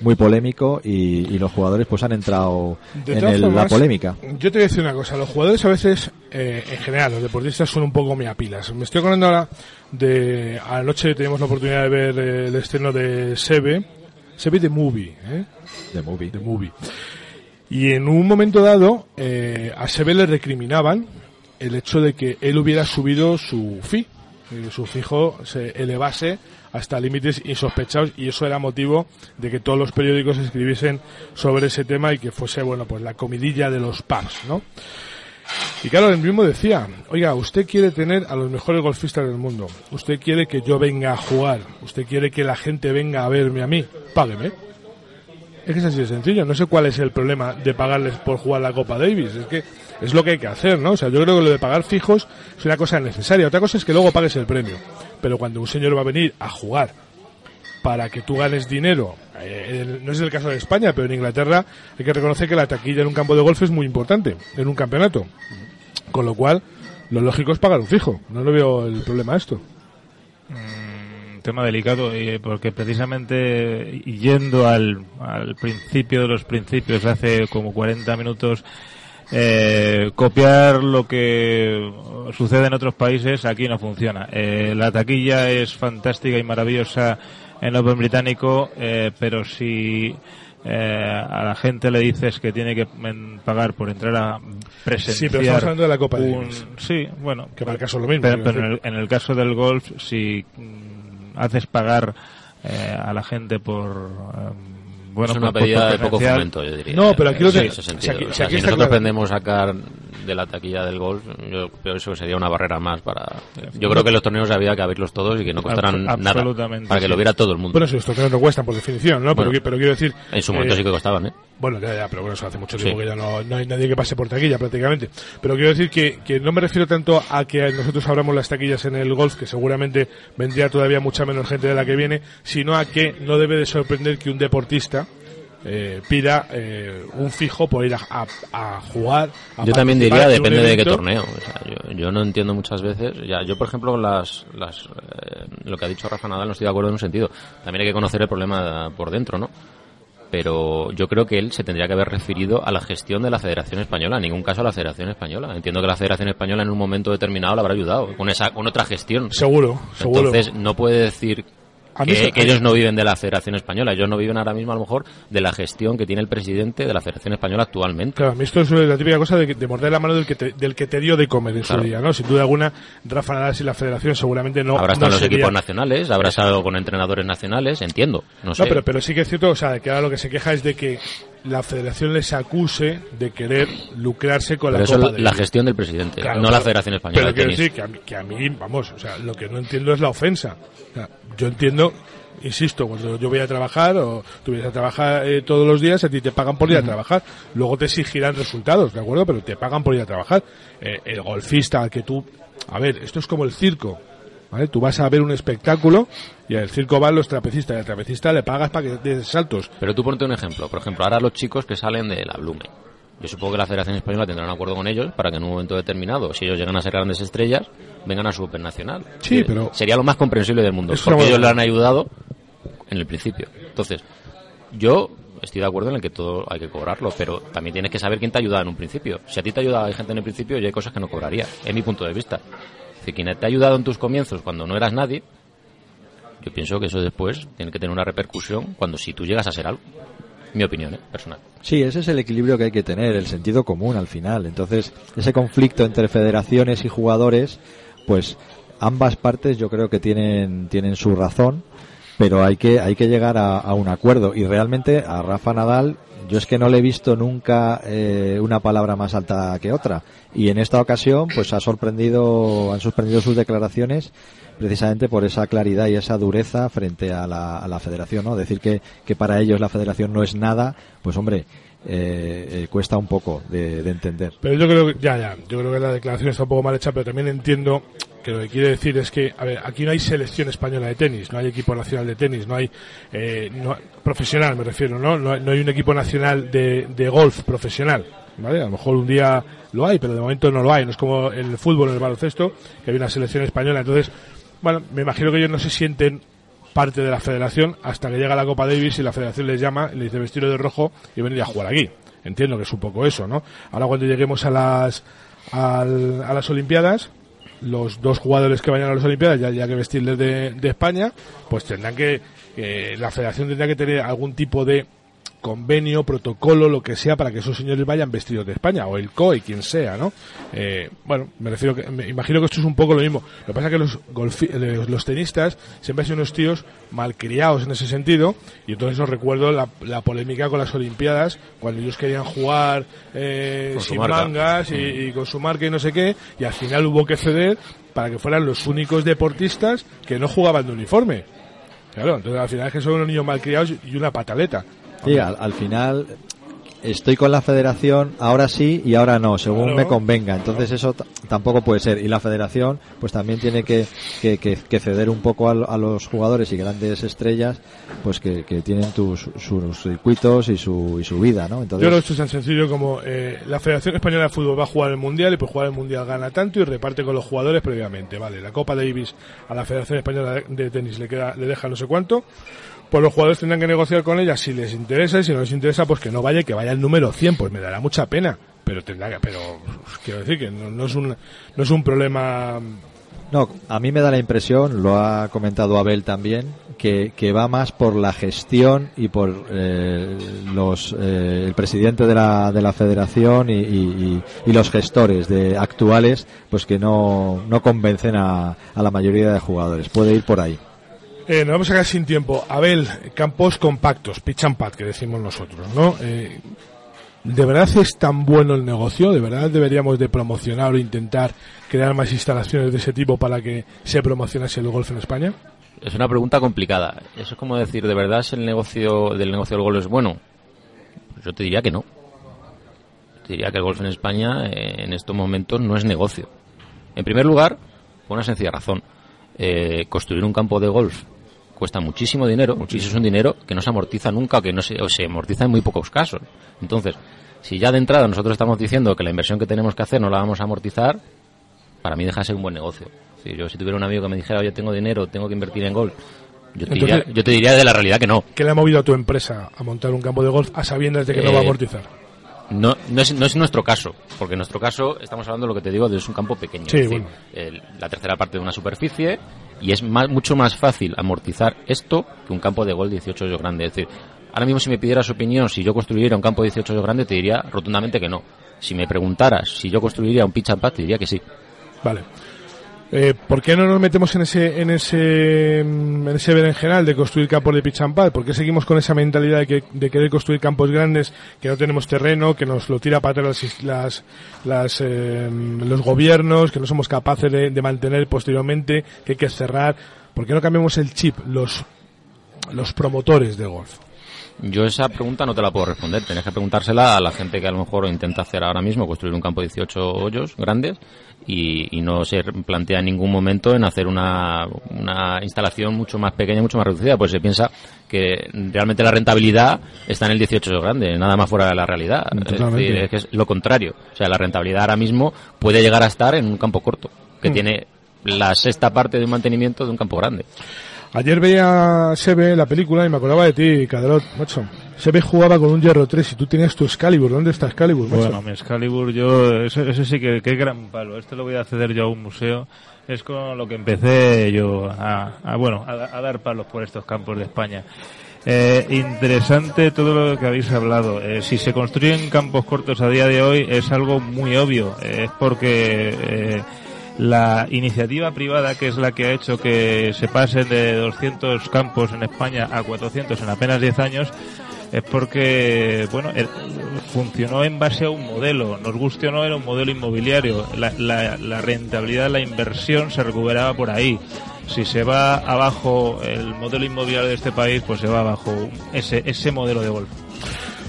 muy polémico y, y los jugadores pues han entrado en el- la polémica. Yo te voy a decir una cosa, los jugadores a veces, eh, en general, los deportistas son un poco miapilas. Me estoy acordando ahora de, anoche teníamos la oportunidad de ver eh, el estreno de Sebe, Sebe de Movie, ¿eh? De movie. De Movie. Y en un momento dado, eh, a Sebe le recriminaban el hecho de que él hubiera subido su fee, que su fijo se elevase hasta límites insospechados y eso era motivo de que todos los periódicos escribiesen sobre ese tema y que fuese, bueno, pues la comidilla de los pubs, ¿no? Y claro, él mismo decía, oiga, usted quiere tener a los mejores golfistas del mundo, usted quiere que yo venga a jugar, usted quiere que la gente venga a verme a mí, págueme. Es que es así de sencillo. No sé cuál es el problema de pagarles por jugar la Copa Davis. Es que es lo que hay que hacer, ¿no? O sea, yo creo que lo de pagar fijos es una cosa necesaria. Otra cosa es que luego pagues el premio. Pero cuando un señor va a venir a jugar para que tú ganes dinero, eh, no es el caso de España, pero en Inglaterra hay que reconocer que la taquilla en un campo de golf es muy importante, en un campeonato. Con lo cual, lo lógico es pagar un fijo. No le veo el problema a esto. un tema delicado eh, porque precisamente yendo al, al principio de los principios hace como 40 minutos eh, copiar lo que sucede en otros países aquí no funciona. Eh, la taquilla es fantástica y maravillosa en el Open británico eh, pero si eh, a la gente le dices que tiene que pagar por entrar a presenciar Sí, pero estamos hablando de la Copa un- sí bueno Que para el caso es lo mismo, pero, pero en, el, en el caso del golf si haces pagar eh, a la gente por em, bueno es una pedida de poco fomento, yo diría. No, pero aquí lo sentido. si aquí- O sea, si nosotros claro. pretendemos sacar de la taquilla del golf, yo creo eso que sería una barrera más para... Yo creo que los torneos había que abrirlos todos y que no costaran Abs- nada, para que sí. lo viera todo el mundo. Bueno, si los torneos no cuestan por definición, ¿no? Pero, Bueno, pero quiero decir... en su momento eh, sí que costaban, ¿eh? Bueno, ya, ya, pero bueno, eso hace mucho tiempo Sí. que ya no, no hay nadie que pase por taquilla prácticamente. Pero quiero decir que, que no me refiero tanto a que nosotros abramos las taquillas en el golf, que seguramente vendría todavía mucha menos gente de la que viene, sino a que no debe de sorprender que un deportista eh, pida eh, un fijo por ir a, a- a jugar. a Yo también diría, depende de qué torneo. O sea, yo, yo no entiendo muchas veces. Ya, yo, por ejemplo, las, las, eh, lo que ha dicho Rafa Nadal no estoy de acuerdo en un sentido. También hay que conocer el problema por dentro, ¿no? Pero yo creo que él se tendría que haber referido a la gestión de la Federación Española, en ningún caso a la Federación Española. Entiendo que la Federación Española en un momento determinado le habrá ayudado con esa, con otra gestión. Seguro, seguro. Entonces no puede decir que, se- que ellos no viven de la Federación Española. Ellos no viven ahora mismo a lo mejor de la gestión que tiene el presidente de la Federación Española actualmente. Claro, a mí esto es la típica cosa de, de morder la mano del que te, del que te dio de comer en Claro. su día, ¿no? Sin duda alguna, Rafa Nadal y la federación seguramente no habrá no estado en los sería- equipos nacionales, habrá estado con entrenadores nacionales, entiendo. No sé. No, pero, pero sí que es cierto, o sea, que ahora lo que se queja es de que la federación les acuse de querer lucrarse con Pero la eso Copa es la Davis. gestión del presidente, Claro, no la Federación Española Pero quiero decir que a, mí, que a mí, vamos, o sea, lo que no entiendo es la ofensa. O sea, yo entiendo, insisto, cuando yo voy a trabajar o tú vienes a trabajar eh, todos los días, a ti te pagan por ir a trabajar. Luego te exigirán resultados, ¿de acuerdo? Pero te pagan por ir a trabajar. Eh, el golfista al que tú... A ver, esto es como el circo. ¿Vale? Tú vas a ver un espectáculo y al circo van los trapecistas y al trapecista le pagas para que des saltos. Pero tú ponte un ejemplo. Por ejemplo, ahora los chicos que salen de la Blume. Yo supongo que la Federación Española tendrá un acuerdo con ellos para que en un momento determinado, si ellos llegan a ser grandes estrellas, vengan a su Open Nacional. Sí, pero- Sería lo más comprensible del mundo. Porque ellos le han ayudado en el principio. Entonces, yo estoy de acuerdo en el que todo hay que cobrarlo, pero también tienes que saber quién te ayuda en un principio. Si a ti te ayuda hay gente en el principio, yo hay cosas que no cobraría, es mi punto de vista. Si quien te ha ayudado en tus comienzos cuando no eras nadie, yo pienso que eso después tiene que tener una repercusión cuando si tú llegas a ser algo. Mi opinión, ¿eh? personal. Sí, ese es el equilibrio que hay que tener, el sentido común al final. Entonces, ese conflicto entre federaciones y jugadores, pues ambas partes yo creo que tienen, tienen su razón, pero hay que, hay que llegar a, a un acuerdo. Y realmente a Rafa Nadal, yo es que no le he visto nunca eh, una palabra más alta que otra. Y en esta ocasión, pues ha sorprendido, han sorprendido sus declaraciones precisamente por esa claridad y esa dureza frente a la, federación, ¿no? Decir que, que para ellos la federación no es nada, pues hombre, eh, eh, cuesta un poco de, de entender. Pero yo creo que, ya, ya, yo creo que la declaración está un poco mal hecha, pero también entiendo que lo que quiere decir es que, a ver, aquí no hay selección española de tenis, no hay equipo nacional de tenis, no hay, eh, no- profesional me refiero, ¿no? No no hay un equipo nacional de, de golf profesional, ¿vale? A lo mejor un día lo hay, pero de momento no lo hay, no es como el fútbol, en el baloncesto, que hay una selección española, entonces, bueno, me imagino que ellos no se sienten parte de la federación hasta que llega la Copa Davis y la federación les llama y les dice vestido de rojo y venir a jugar aquí. Entiendo que es un poco eso, ¿no? Ahora cuando lleguemos a las al- a las Olimpiadas, los dos jugadores que vayan a las Olimpiadas, ya, ya que vestirles de, de España, pues tendrán que, eh, la federación tendrá que tener algún tipo de convenio, protocolo, lo que sea, para que esos señores vayan vestidos de España, o el COE, quien sea, ¿no? Eh, bueno, me refiero que, me imagino que esto es un poco lo mismo. Lo que pasa es que los, golfi- eh, los tenistas siempre han sido unos tíos malcriados en ese sentido, y entonces os recuerdo la, la polémica con las Olimpiadas, cuando ellos querían jugar eh, sin marca. mangas y, y con su marca y no sé qué, y al final hubo que ceder para que fueran los únicos deportistas que no jugaban de uniforme. Claro, entonces al final es que son unos niños malcriados y una pataleta. Sí, al, al final estoy con la federación ahora sí y ahora no, según Claro. me convenga. Entonces eso tampoco puede ser. Y la federación pues también tiene que, que, que- que ceder un poco a, lo- a los jugadores y grandes estrellas pues que, tienen tus, sus circuitos y su, y su vida, ¿no? Yo Entonces, creo que esto es tan sencillo como eh, la Federación Española de Fútbol va a jugar el Mundial y por jugar el Mundial gana tanto y reparte con los jugadores previamente. Vale, la Copa Davis a la Federación Española de- de Tenis le queda le deja no sé cuánto. Pues los jugadores tendrán que negociar con ella si les interesa y si no les interesa pues que no vaya que vaya el número 100. Pues me dará mucha pena. Pero tendrá que, pero quiero decir que no, es un no es un problema No, a mí me da la impresión, lo ha comentado Abel también, que, que va más por la gestión y por eh, los eh, el presidente de la, de la federación y, y- los gestores de actuales, pues que no, no convencen a la mayoría de jugadores. Puede ir por ahí. Eh, nos vamos a quedar sin tiempo. Abel, campos compactos, pitch and pad, que decimos nosotros, ¿no? Eh, ¿De verdad es tan bueno el negocio? ¿De verdad deberíamos de promocionar o intentar crear más instalaciones de ese tipo para que se promocionase el golf en España? Es una pregunta complicada. Eso es como decir, ¿de verdad es el negocio del negocio del golf es bueno? Yo te diría que no. Te diría que el golf en España eh, en estos momentos no es negocio. En primer lugar, por una sencilla razón. Eh, construir un campo de golf cuesta muchísimo dinero y eso es un dinero que no se amortiza nunca que no se, o se amortiza en muy pocos casos. Entonces, si ya de entrada nosotros estamos diciendo que la inversión que tenemos que hacer no la vamos a amortizar, para mí deja de ser un buen negocio. Si yo si tuviera un amigo que me dijera, oye, tengo dinero, tengo que invertir en golf, yo te, Entonces- diría, yo te diría de la realidad que no. ¿Qué le ha movido a tu empresa a montar un campo de golf a sabiendas de que no va a Eh, amortizar? No, no, es, no es nuestro caso, porque en nuestro caso estamos hablando de lo que te digo, de es un campo pequeño. Sí, es decir, bueno. el- la tercera parte de una superficie y es más- mucho más fácil amortizar esto que un campo de gol 18 hoyos grande. Es decir, ahora mismo si me pidieras opinión si yo construiría un campo de 18 hoyos grande, te diría rotundamente que no. Si me preguntaras si yo construiría un pitch and pad, te diría que sí. Vale. Eh, ¿Por qué no nos metemos en ese, en ese, mm, en ese berenjenal de construir campos de pitch and pad? ¿Por qué seguimos con esa mentalidad de, que, de querer construir campos grandes, que no tenemos terreno, que nos lo tira para atrás las, las, eh, los gobiernos, que no somos capaces de, de mantener posteriormente, que hay que cerrar? ¿Por qué no cambiamos el chip, los, los promotores de golf? Yo esa pregunta no te la puedo responder. Tenés que preguntársela a la gente que a lo mejor intenta hacer ahora mismo, construir un campo de 18 hoyos grandes y, y no se plantea en ningún momento en hacer una, una instalación mucho más pequeña, mucho más reducida. Pues se piensa que realmente la rentabilidad está en el 18 hoyos grande, nada más fuera de la realidad. Es, decir, es que es lo contrario. O sea, la rentabilidad ahora mismo puede llegar a estar en un campo corto, que Mm. tiene la sexta parte de un mantenimiento de un campo grande. Ayer veía Sebe la película y me acordaba de ti, Caderot, macho. Sebe jugaba con un Hierro 3 y tú tenías tu Excalibur. ¿Dónde está Excalibur? Bueno, mi Excalibur, yo, eso sí que, que gran palo. Este lo voy a ceder yo a un museo. Es con lo que empecé yo a, bueno, a, a dar palos por estos campos de España. Eh, interesante todo lo que habéis hablado. Eh, si se construyen campos cortos a día de hoy es algo muy obvio. Eh, es porque eh, la iniciativa privada, que es la que ha hecho que se pasen de 200 campos en España a 400 en apenas 10 años, es porque, bueno, eh, funcionó en base a un modelo. Nos guste o no, era un modelo inmobiliario. La, la, la rentabilidad, la inversión se recuperaba por ahí si se va abajo el modelo inmobiliario de este país, pues se va abajo ese, ese modelo de golf.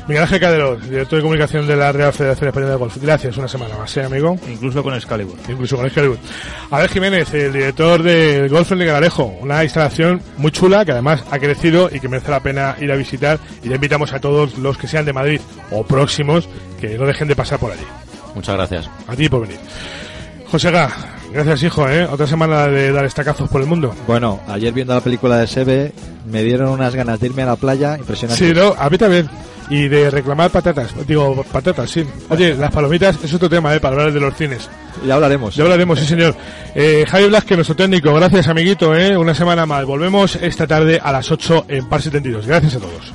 Miguel Ángel Cadero, director de comunicación de la Real Federación Española de Golf. Gracias, una semana más, ¿eh, amigo? Incluso con Excalibur. Incluso con Excalibur. Abel Jiménez, el director del Golf en Gararejo. Una instalación muy chula que además ha crecido y que merece la pena ir a visitar. Y le invitamos a todos los que sean de Madrid o próximos que no dejen de pasar por allí. Muchas gracias. A ti por venir. José Gá, gracias hijo, ¿eh? Otra semana de dar estacazos por el mundo. Bueno, ayer viendo la película de Sebe me dieron unas ganas de irme a la playa impresionante. Sí, no, a mí también. Y de reclamar patatas, digo, patatas, sí. Oye, las palomitas es otro tema, ¿eh? Para hablar de los cines. Ya hablaremos. Ya hablaremos, sí señor. Eh, Javi Blasque, nuestro técnico, gracias amiguito, ¿eh? Una semana más. Volvemos esta tarde a las 8 en Par 72. Gracias a todos.